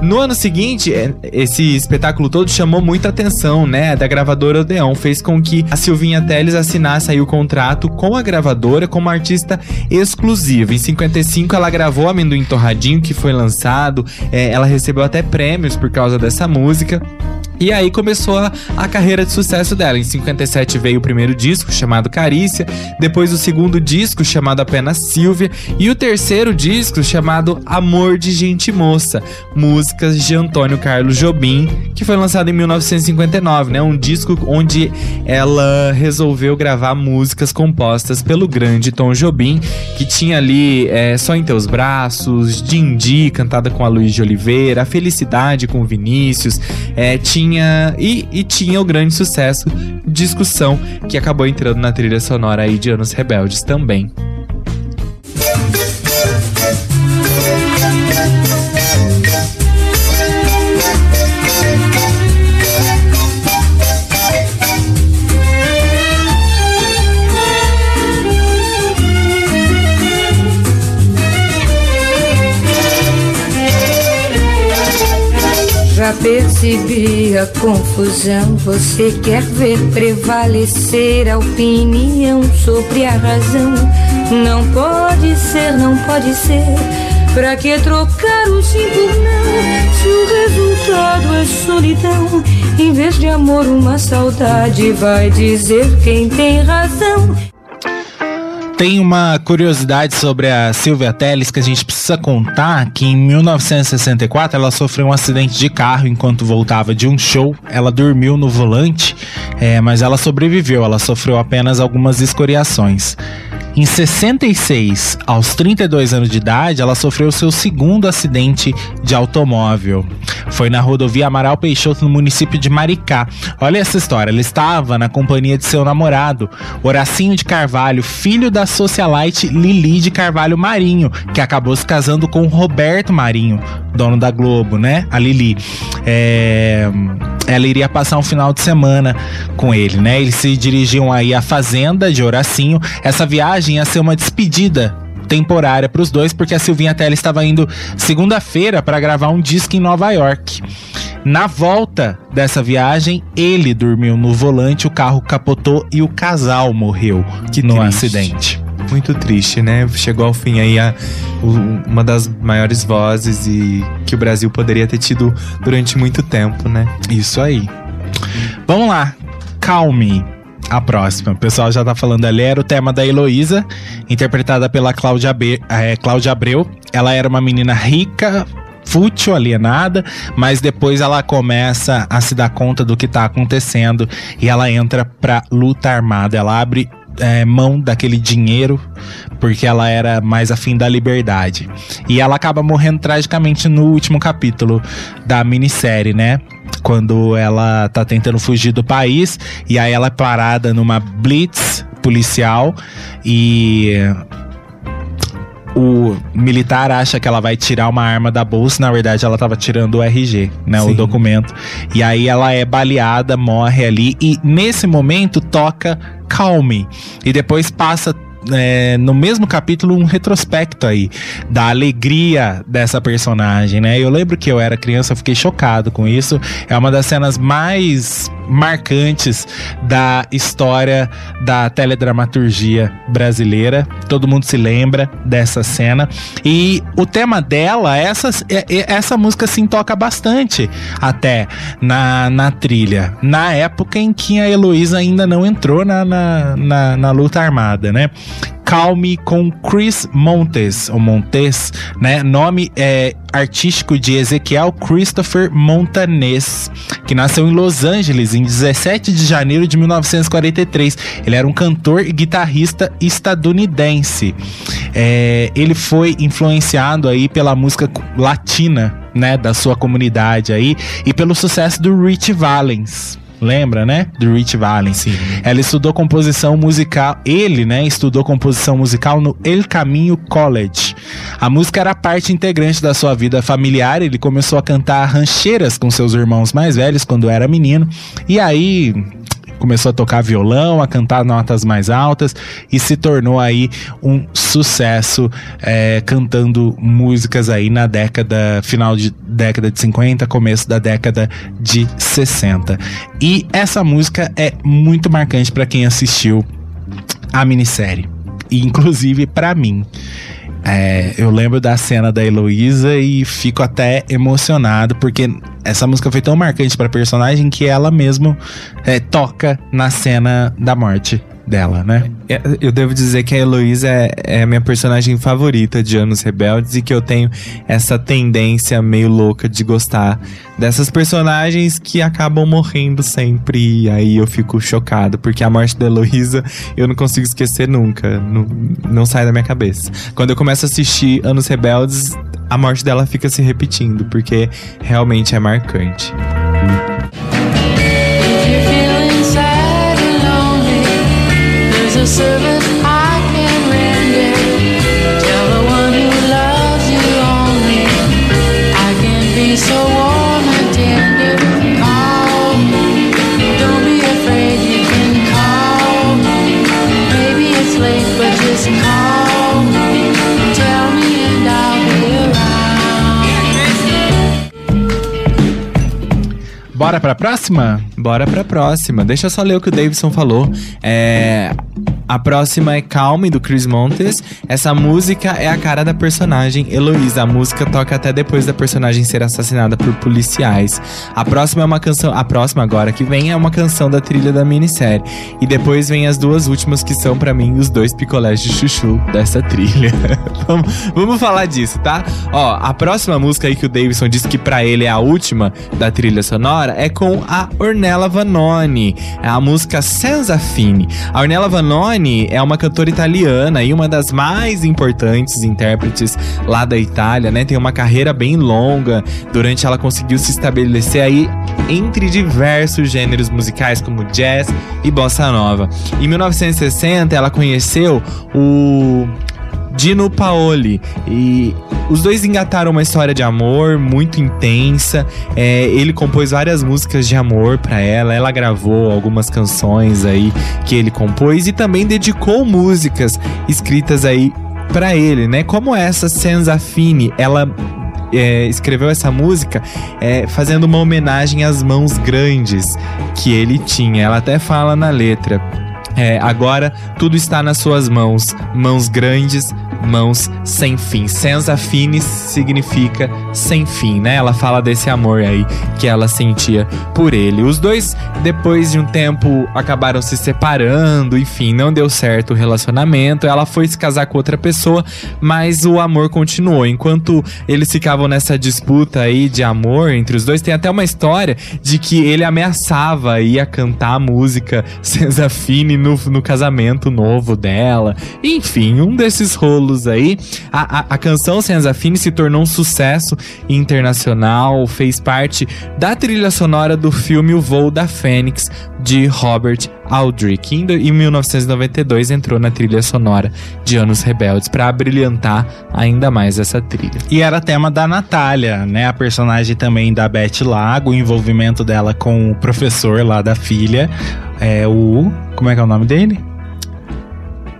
No ano seguinte, é, esse espetáculo todo chamou muita atenção, né, da gravadora Odeon, fez com que a Silvinha Teles assinasse aí o contrato com a gravadora como artista exclusiva. Em 55 ela gravou Amendoim Torradinho, que foi lançado, é, ela recebeu até prêmios por causa dessa música. E aí começou a, a carreira de sucesso dela. Em 57 veio o primeiro disco, chamado Carícia, depois o segundo disco, chamado apenas Silvia, e o terceiro disco, chamado Amor de Gente Moça, músicas de Antônio Carlos Jobim, que foi lançado em 1959, né? Um disco onde ela resolveu gravar músicas compostas pelo grande Tom Jobim, que tinha ali é, Só em Teus Braços, Dindi, cantada com a Luiz de Oliveira, A Felicidade com Vinícius, é, tinha e, e tinha o grande sucesso Discussão, que acabou entrando na trilha sonora aí de Anos Rebeldes também. Percebi a confusão. Você quer ver prevalecer a opinião sobre a razão. Não pode ser, não pode ser. Pra que trocar o sim por não? Se o resultado é solidão, em vez de amor, uma saudade. Vai dizer quem tem razão. Tem uma curiosidade sobre a Silvia Telles que a gente precisa contar que em 1964 ela sofreu um acidente de carro enquanto voltava de um show. Ela dormiu no volante, é, mas ela sobreviveu. Ela sofreu apenas algumas escoriações. Em 66, aos 32 anos de idade, ela sofreu seu segundo acidente de automóvel. Foi na rodovia Amaral Peixoto, no município de Maricá. Olha essa história. Ela estava na companhia de seu namorado, Horacinho de Carvalho, filho da socialite Lili de Carvalho Marinho, que acabou se casando com Roberto Marinho, dono da Globo, né? A Lili. É, Ela iria passar um final de semana com ele, né? Eles se dirigiam aí à fazenda de Horacinho. Essa viagem ia ser uma despedida temporária para os dois, porque a Silvinha Telles estava indo segunda-feira para gravar um disco em Nova York. Na volta dessa viagem, ele dormiu no volante, o carro capotou e o casal morreu Que no triste. acidente. Muito triste, né? Chegou ao fim aí a, uma das maiores vozes e que o Brasil poderia ter tido durante muito tempo, né? Isso aí. Vamos lá. Calme. A próxima. O pessoal já tá falando ali. Era o tema da Heloísa, interpretada pela Cláudia, eh, Cláudia Abreu. Ela era uma menina rica, fútil, alienada, mas depois ela começa a se dar conta do que tá acontecendo e ela entra pra luta armada. Ela abre eh, mão daquele dinheiro porque ela era mais afim da liberdade. E ela acaba morrendo tragicamente no último capítulo da minissérie, né? Quando ela tá tentando fugir do país e aí ela é parada numa blitz policial e o militar acha que ela vai tirar uma arma da bolsa, na verdade ela tava tirando o RG, né, o Sim. documento. E aí ela é baleada, morre ali e nesse momento toca Calme e depois passa é, no mesmo capítulo um retrospecto aí da alegria dessa personagem, né? Eu lembro que eu era criança, eu fiquei chocado com isso. É uma das cenas mais marcantes da história da teledramaturgia brasileira. Todo mundo se lembra dessa cena. E o tema dela, essa, é- é- essa música sim toca bastante até na, na trilha. Na época em que a Heloísa ainda não entrou na, na, na, na luta armada, né? Calme com Chris Montes, ou Montes, né? Nome é, artístico de Ezequiel Christopher Montanez, que nasceu em Los Angeles em 17 de janeiro de 1943. Ele era um cantor e guitarrista estadunidense. É, ele foi influenciado aí pela música latina, né, da sua comunidade aí e pelo sucesso do Rich Valens. Lembra, né? Do Rich Valens. Sim. Ela estudou composição musical. Ele, né, estudou composição musical no El Caminho College. A música era parte integrante da sua vida familiar. Ele começou a cantar rancheiras com seus irmãos mais velhos quando era menino. E aí começou a tocar violão, a cantar notas mais altas e se tornou aí um sucesso é, cantando músicas aí na década, final de década de 50, começo da década de 60. E essa música é muito marcante para quem assistiu a minissérie. E, inclusive para mim. É, eu lembro da cena da Heloísa e fico até emocionado, porque essa música foi tão marcante pra personagem que ela mesmo é, toca na cena da morte dela, né? É, Eu devo dizer que a Heloísa é, é a minha personagem favorita de Anos Rebeldes e que eu tenho essa tendência meio louca de gostar dessas personagens que acabam morrendo sempre. E aí eu fico chocado, porque a morte da Heloísa eu não consigo esquecer nunca. Não, não sai da minha cabeça. Quando eu começo a assistir Anos Rebeldes, a morte dela fica se repetindo, porque realmente é marcante. If there's Bora pra próxima? Bora pra próxima. Deixa eu só ler o que o Davidson falou. É. A próxima é Calme, do Chris Montes. Essa música é a cara da personagem Heloísa. A música toca até depois da personagem ser assassinada por policiais. A próxima é uma canção. A próxima agora que vem é uma canção da trilha da minissérie. E depois vem as duas últimas que são pra mim os dois picolés de chuchu dessa trilha. vamos, falar disso, tá? Ó, a próxima música aí que o Davidson disse que pra ele é a última da trilha sonora é com a Ornella Vanoni. É a música Senza Fine. A Ornella Vanoni é uma cantora italiana e uma das mais importantes intérpretes lá da Itália, né? Tem uma carreira bem longa. Durante ela conseguiu se estabelecer aí entre diversos gêneros musicais como jazz e bossa nova. Em 1960 ela conheceu o Dino Paoli. E os dois engataram uma história de amor muito intensa. É, ele compôs várias músicas de amor pra ela. Ela gravou algumas canções aí que ele compôs e também dedicou músicas escritas aí pra ele, né? Como essa Senza Fine, ela é, escreveu essa música é, fazendo uma homenagem às mãos grandes que ele tinha. Ela até fala na letra. É, agora tudo está nas suas mãos, mãos grandes, mãos sem fim. Senza finis significa sem fim, né? Ela fala desse amor aí que ela sentia por ele. Os dois, depois de um tempo, acabaram se separando, enfim, não deu certo o relacionamento. Ela foi se casar com outra pessoa, mas o amor continuou. Enquanto eles ficavam nessa disputa aí de amor entre os dois, tem até uma história de que ele ameaçava ia cantar a música Senza Fine no, no casamento novo dela. Enfim, um desses rolos aí. A, a, a canção Senza Fine se tornou um sucesso internacional, fez parte da trilha sonora do filme O Voo da Fênix, de Robert Aldrich. que Em, do- em 1992 entrou na trilha sonora de Anos Rebeldes para brilhantar ainda mais essa trilha. E era tema da Natália, né? A personagem também da Beth Lago, o envolvimento dela com o professor lá da filha. É o. Como é que é o nome dele?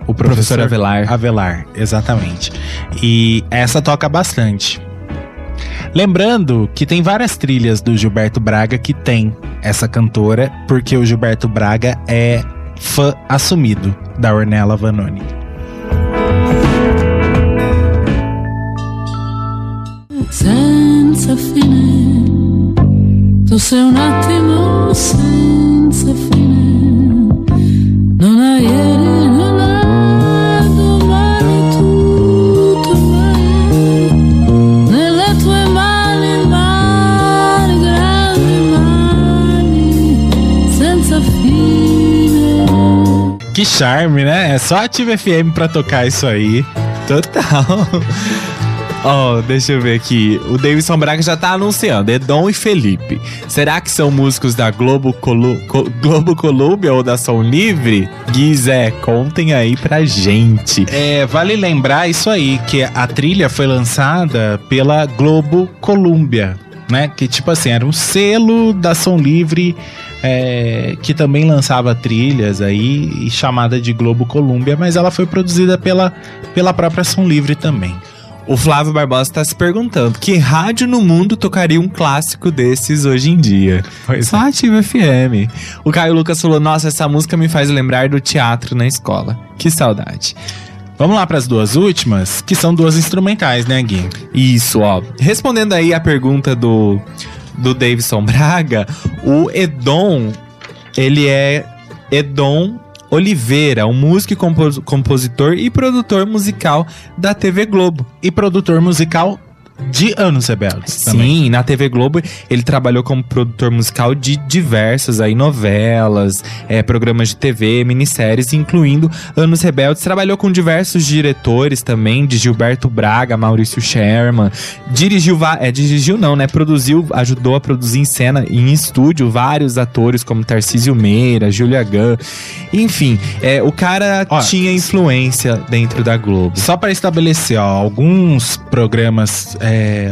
O Professor Avelar. Avelar, exatamente. E essa toca bastante. Lembrando que tem várias trilhas do Gilberto Braga que tem essa cantora, porque o Gilberto Braga é fã assumido da Ornella Vanoni. senza fine. Tu sei un attimo senza fine. Non hai Que charme, né? É só Ativa FM pra tocar isso aí. Total. Ó, deixa eu ver aqui. O Davidson Braga já tá anunciando. Edom e Felipe. Será que são músicos da Globo, Colu Co- Globo Colômbia ou da Som Livre? Guizé, contem aí pra gente. É, vale lembrar isso aí, que a trilha foi lançada pela Globo Columbia, né? Que tipo assim, era um selo da Som Livre é, que também lançava trilhas aí chamada de Globo Colômbia, mas ela foi produzida pela, pela própria Som Livre também. O Flávio Barbosa tá se perguntando que rádio no mundo tocaria um clássico desses hoje em dia? Pois Só Ativa FM. O Caio Lucas falou: Nossa, essa música me faz lembrar do teatro na escola. Que saudade. Vamos lá para as duas últimas, que são duas instrumentais, né, Gui? Isso, ó. Respondendo aí a pergunta do, do Davidson Braga, o Edom, ele é Edom Oliveira, um músico compos- compositor e produtor musical da TV Globo. E produtor musical de Anos Rebeldes também. Sim, na TV Globo ele trabalhou como produtor musical de diversas aí novelas, é, programas de TV, minisséries, incluindo Anos Rebeldes. Trabalhou com diversos diretores também, de Gilberto Braga, Maurício Sherman. Dirigiu, é, dirigiu não, né? Produziu, ajudou a produzir em cena, em estúdio, vários atores como Tarcísio Meira, Julia Gunn. Enfim, é, o cara Ó, tinha influência dentro da Globo. Só para estabelecer, ó, alguns programas, é,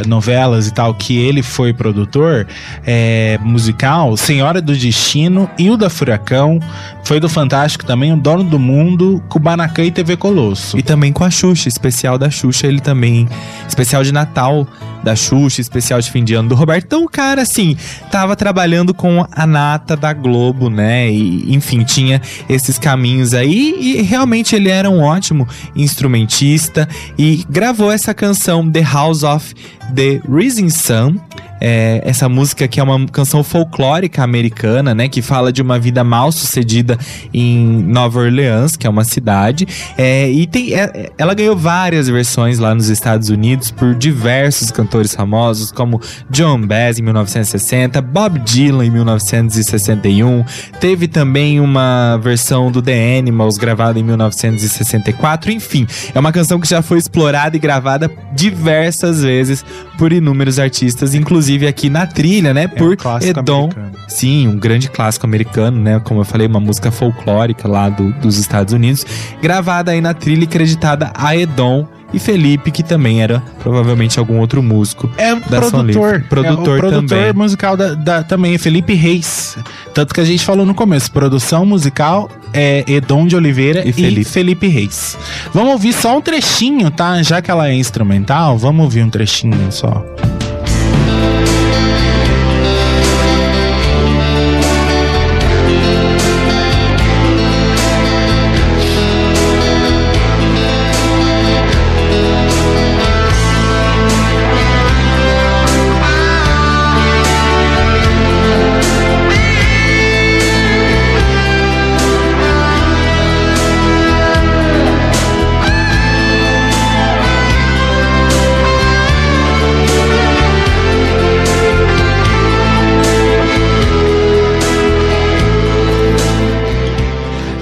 novelas e tal, que ele foi produtor é, musical, Senhora do Destino, Hilda Furacão, foi do Fantástico também, O Dono do Mundo, Kubanacan e TV Colosso. E também com a Xuxa, especial da Xuxa, ele também. Especial de Natal da Xuxa, especial de fim de ano do Roberto. Então o cara, assim, tava trabalhando com a nata da Globo, né? E, enfim, tinha esses caminhos aí. E realmente ele era um ótimo instrumentista. E gravou essa canção, The House of the Rising Sun. É, essa música que é uma canção folclórica americana, né? Que fala de uma vida mal sucedida em Nova Orleans, que é uma cidade. É, e tem, é- ela ganhou várias versões lá nos Estados Unidos por diversos cantores famosos, como John Baez em 1960, Bob Dylan em 1961. Teve também uma versão do The Animals gravada em 1964. Enfim, é uma canção que já foi explorada e gravada diversas vezes por inúmeros artistas, inclusive aqui na trilha, né? É um por clássico Edom. americano. Sim, um grande clássico americano, né? Como eu falei, uma música folclórica lá do- dos Estados Unidos, gravada aí na trilha e creditada a Edom e Felipe, que também era provavelmente algum outro músico. É o Da produtor. Produtor é o produtor também. musical da, da- também, Felipe Reis. Tanto que a gente falou no começo, produção musical é Edom de Oliveira E e Felipe. Felipe. Reis. Vamos ouvir só um trechinho, tá? Já que ela é instrumental, vamos ouvir um trechinho só.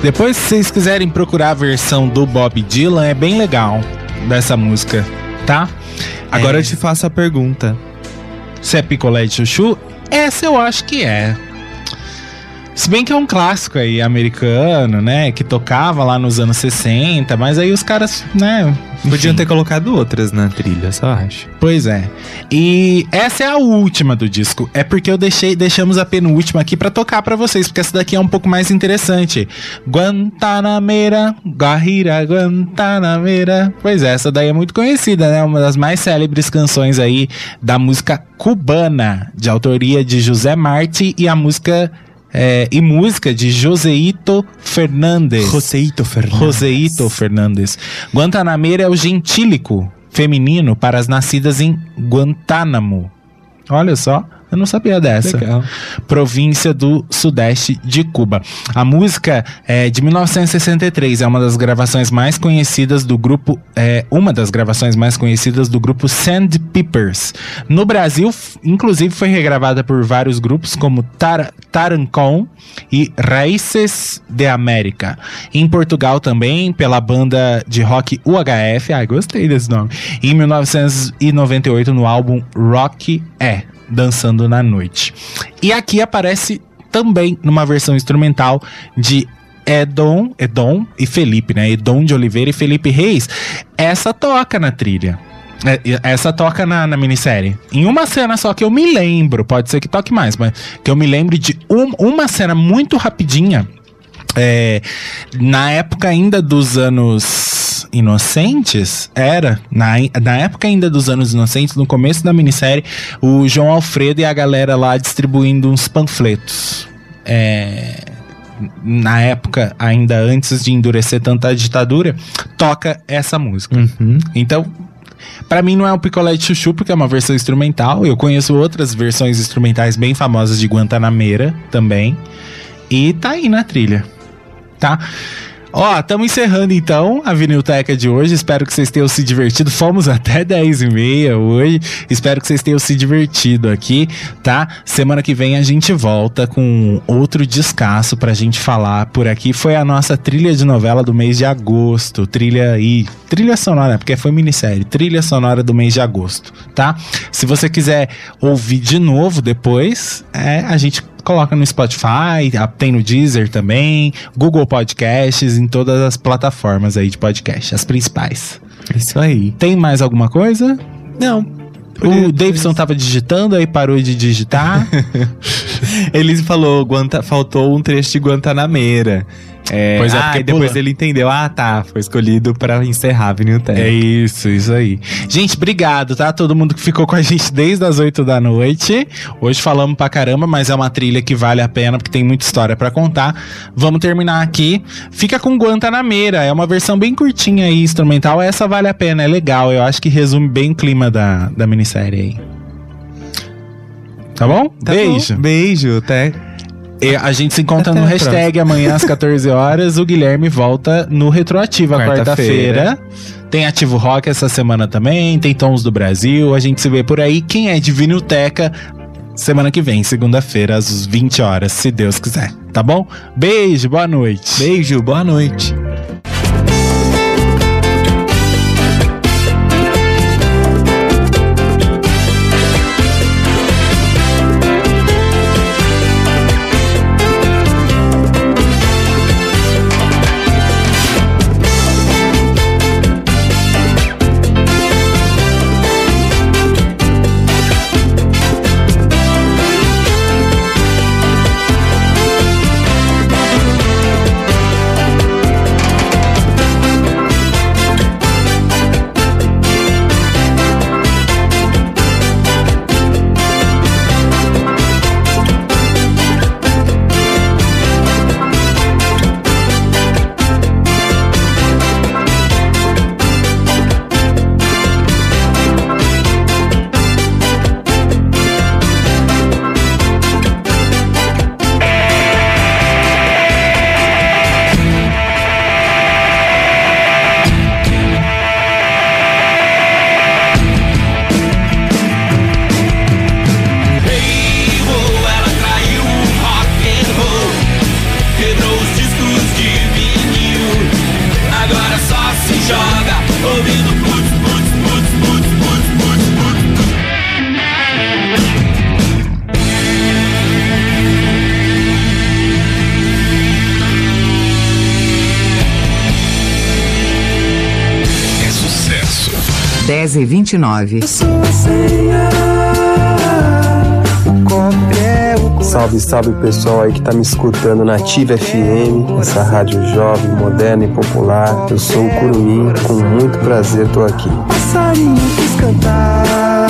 Depois, se vocês quiserem procurar a versão do Bob Dylan, é bem legal dessa música, tá? Agora É. eu te faço a pergunta. Se é picolé de chuchu, essa eu acho que é. Se bem que é um clássico aí americano, né? Que tocava lá nos anos 60, mas aí os caras, né? Podiam enfim. ter colocado outras na trilha, só acho. Pois é. E essa é a última do disco. É porque eu deixei, deixamos a penúltima aqui pra tocar pra vocês, porque essa daqui é um pouco mais interessante. Guantanamera, Guajira, Guantanamera. Pois é, essa daí é muito conhecida, né? Uma das mais célebres canções aí da música cubana, de autoria de José Marti e a música é, e música de Joseito Fernandes. Joseito Fernandes. Joseito Fernandes. Guantanamera é o gentílico feminino para as nascidas em Guantánamo. Olha só, eu não sabia dessa. Legal. Província do sudeste de Cuba. A música é de 1963, é uma das gravações mais conhecidas do grupo, é uma das gravações mais conhecidas do grupo Sandpipers. No Brasil, inclusive foi regravada por vários grupos como Tar Tarancon e Raíces de América. Em Portugal também pela banda de rock UHF, ai gostei desse nome. Em 1998 no álbum Rock É, Dançando na Noite. E aqui aparece também numa versão instrumental de Edom, Edom e Felipe, né? Edom de Oliveira e Felipe Reis. Essa toca na trilha. É, essa toca na, na minissérie. Em uma cena só que eu me lembro, pode ser que toque mais, mas que eu me lembro de um- uma cena muito rapidinha. É, na época ainda dos anos inocentes, era, na, na época ainda dos anos inocentes, no começo da minissérie, o João Alfredo e a galera lá distribuindo uns panfletos. É, na época, ainda antes de endurecer tanta ditadura, toca essa música. Então, Pra mim não é um picolé de chuchu, porque é uma versão instrumental. Eu conheço outras versões instrumentais bem famosas de Guantanameira também. E tá aí na trilha. Tá? Ó, estamos encerrando então a Vinilteca de hoje. Espero que vocês tenham se divertido. Fomos até 10 e meia hoje. Espero que vocês tenham se divertido aqui, tá? Semana que vem a gente volta com outro descasso pra gente falar por aqui. Foi a nossa trilha de novela do mês de agosto. Trilha aí. Trilha sonora, porque foi minissérie. Trilha sonora do mês de agosto, tá? Se você quiser ouvir de novo depois, é, a gente coloca no Spotify, tem no Deezer também, Google Podcasts, em todas as plataformas aí de podcast, as principais. Isso aí. Tem mais alguma coisa? Não. O Davidson tava digitando, aí parou de digitar. Ele falou, Guanta, faltou um trecho de Guantanameira. É, Pois é, ah, porque depois pula. ele entendeu. Ah, tá. Foi escolhido pra encerrar a Vinilteca. É isso, isso aí. Gente, obrigado, tá? Todo mundo que ficou com a gente desde as 8 da noite. Hoje falamos pra caramba, mas é uma trilha que vale a pena porque tem muita história pra contar. Vamos terminar aqui. Fica com Guantanameira, é uma versão bem curtinha aí, instrumental. Essa vale a pena, é legal. Eu acho que resume bem o clima da, da minissérie aí. Tá bom? Tá Beijo. bom. Beijo, até. E a gente se encontra Até no hashtag amanhã às 14 horas. O Guilherme volta no Retroativa Quarta-feira. quarta-feira. Tem Ativo Rock essa semana também. Tem Tons do Brasil. A gente se vê por aí. Quem é de Vinilteca, semana que vem, segunda-feira, às 20 horas, se Deus quiser. Tá bom? Beijo, boa noite. Beijo, boa noite. E 29. Salve, salve pessoal aí que tá me escutando na Ativa FM, essa rádio jovem, moderna e popular. Eu sou o Curumim, com muito prazer tô aqui. Passarinho quis cantar.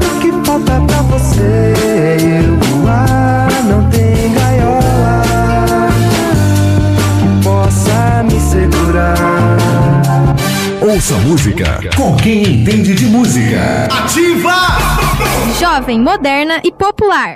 O que falta pra você eu voar? Não tem gaiola que possa me segurar. Ouça música com quem entende de música. Jovem, moderna e popular.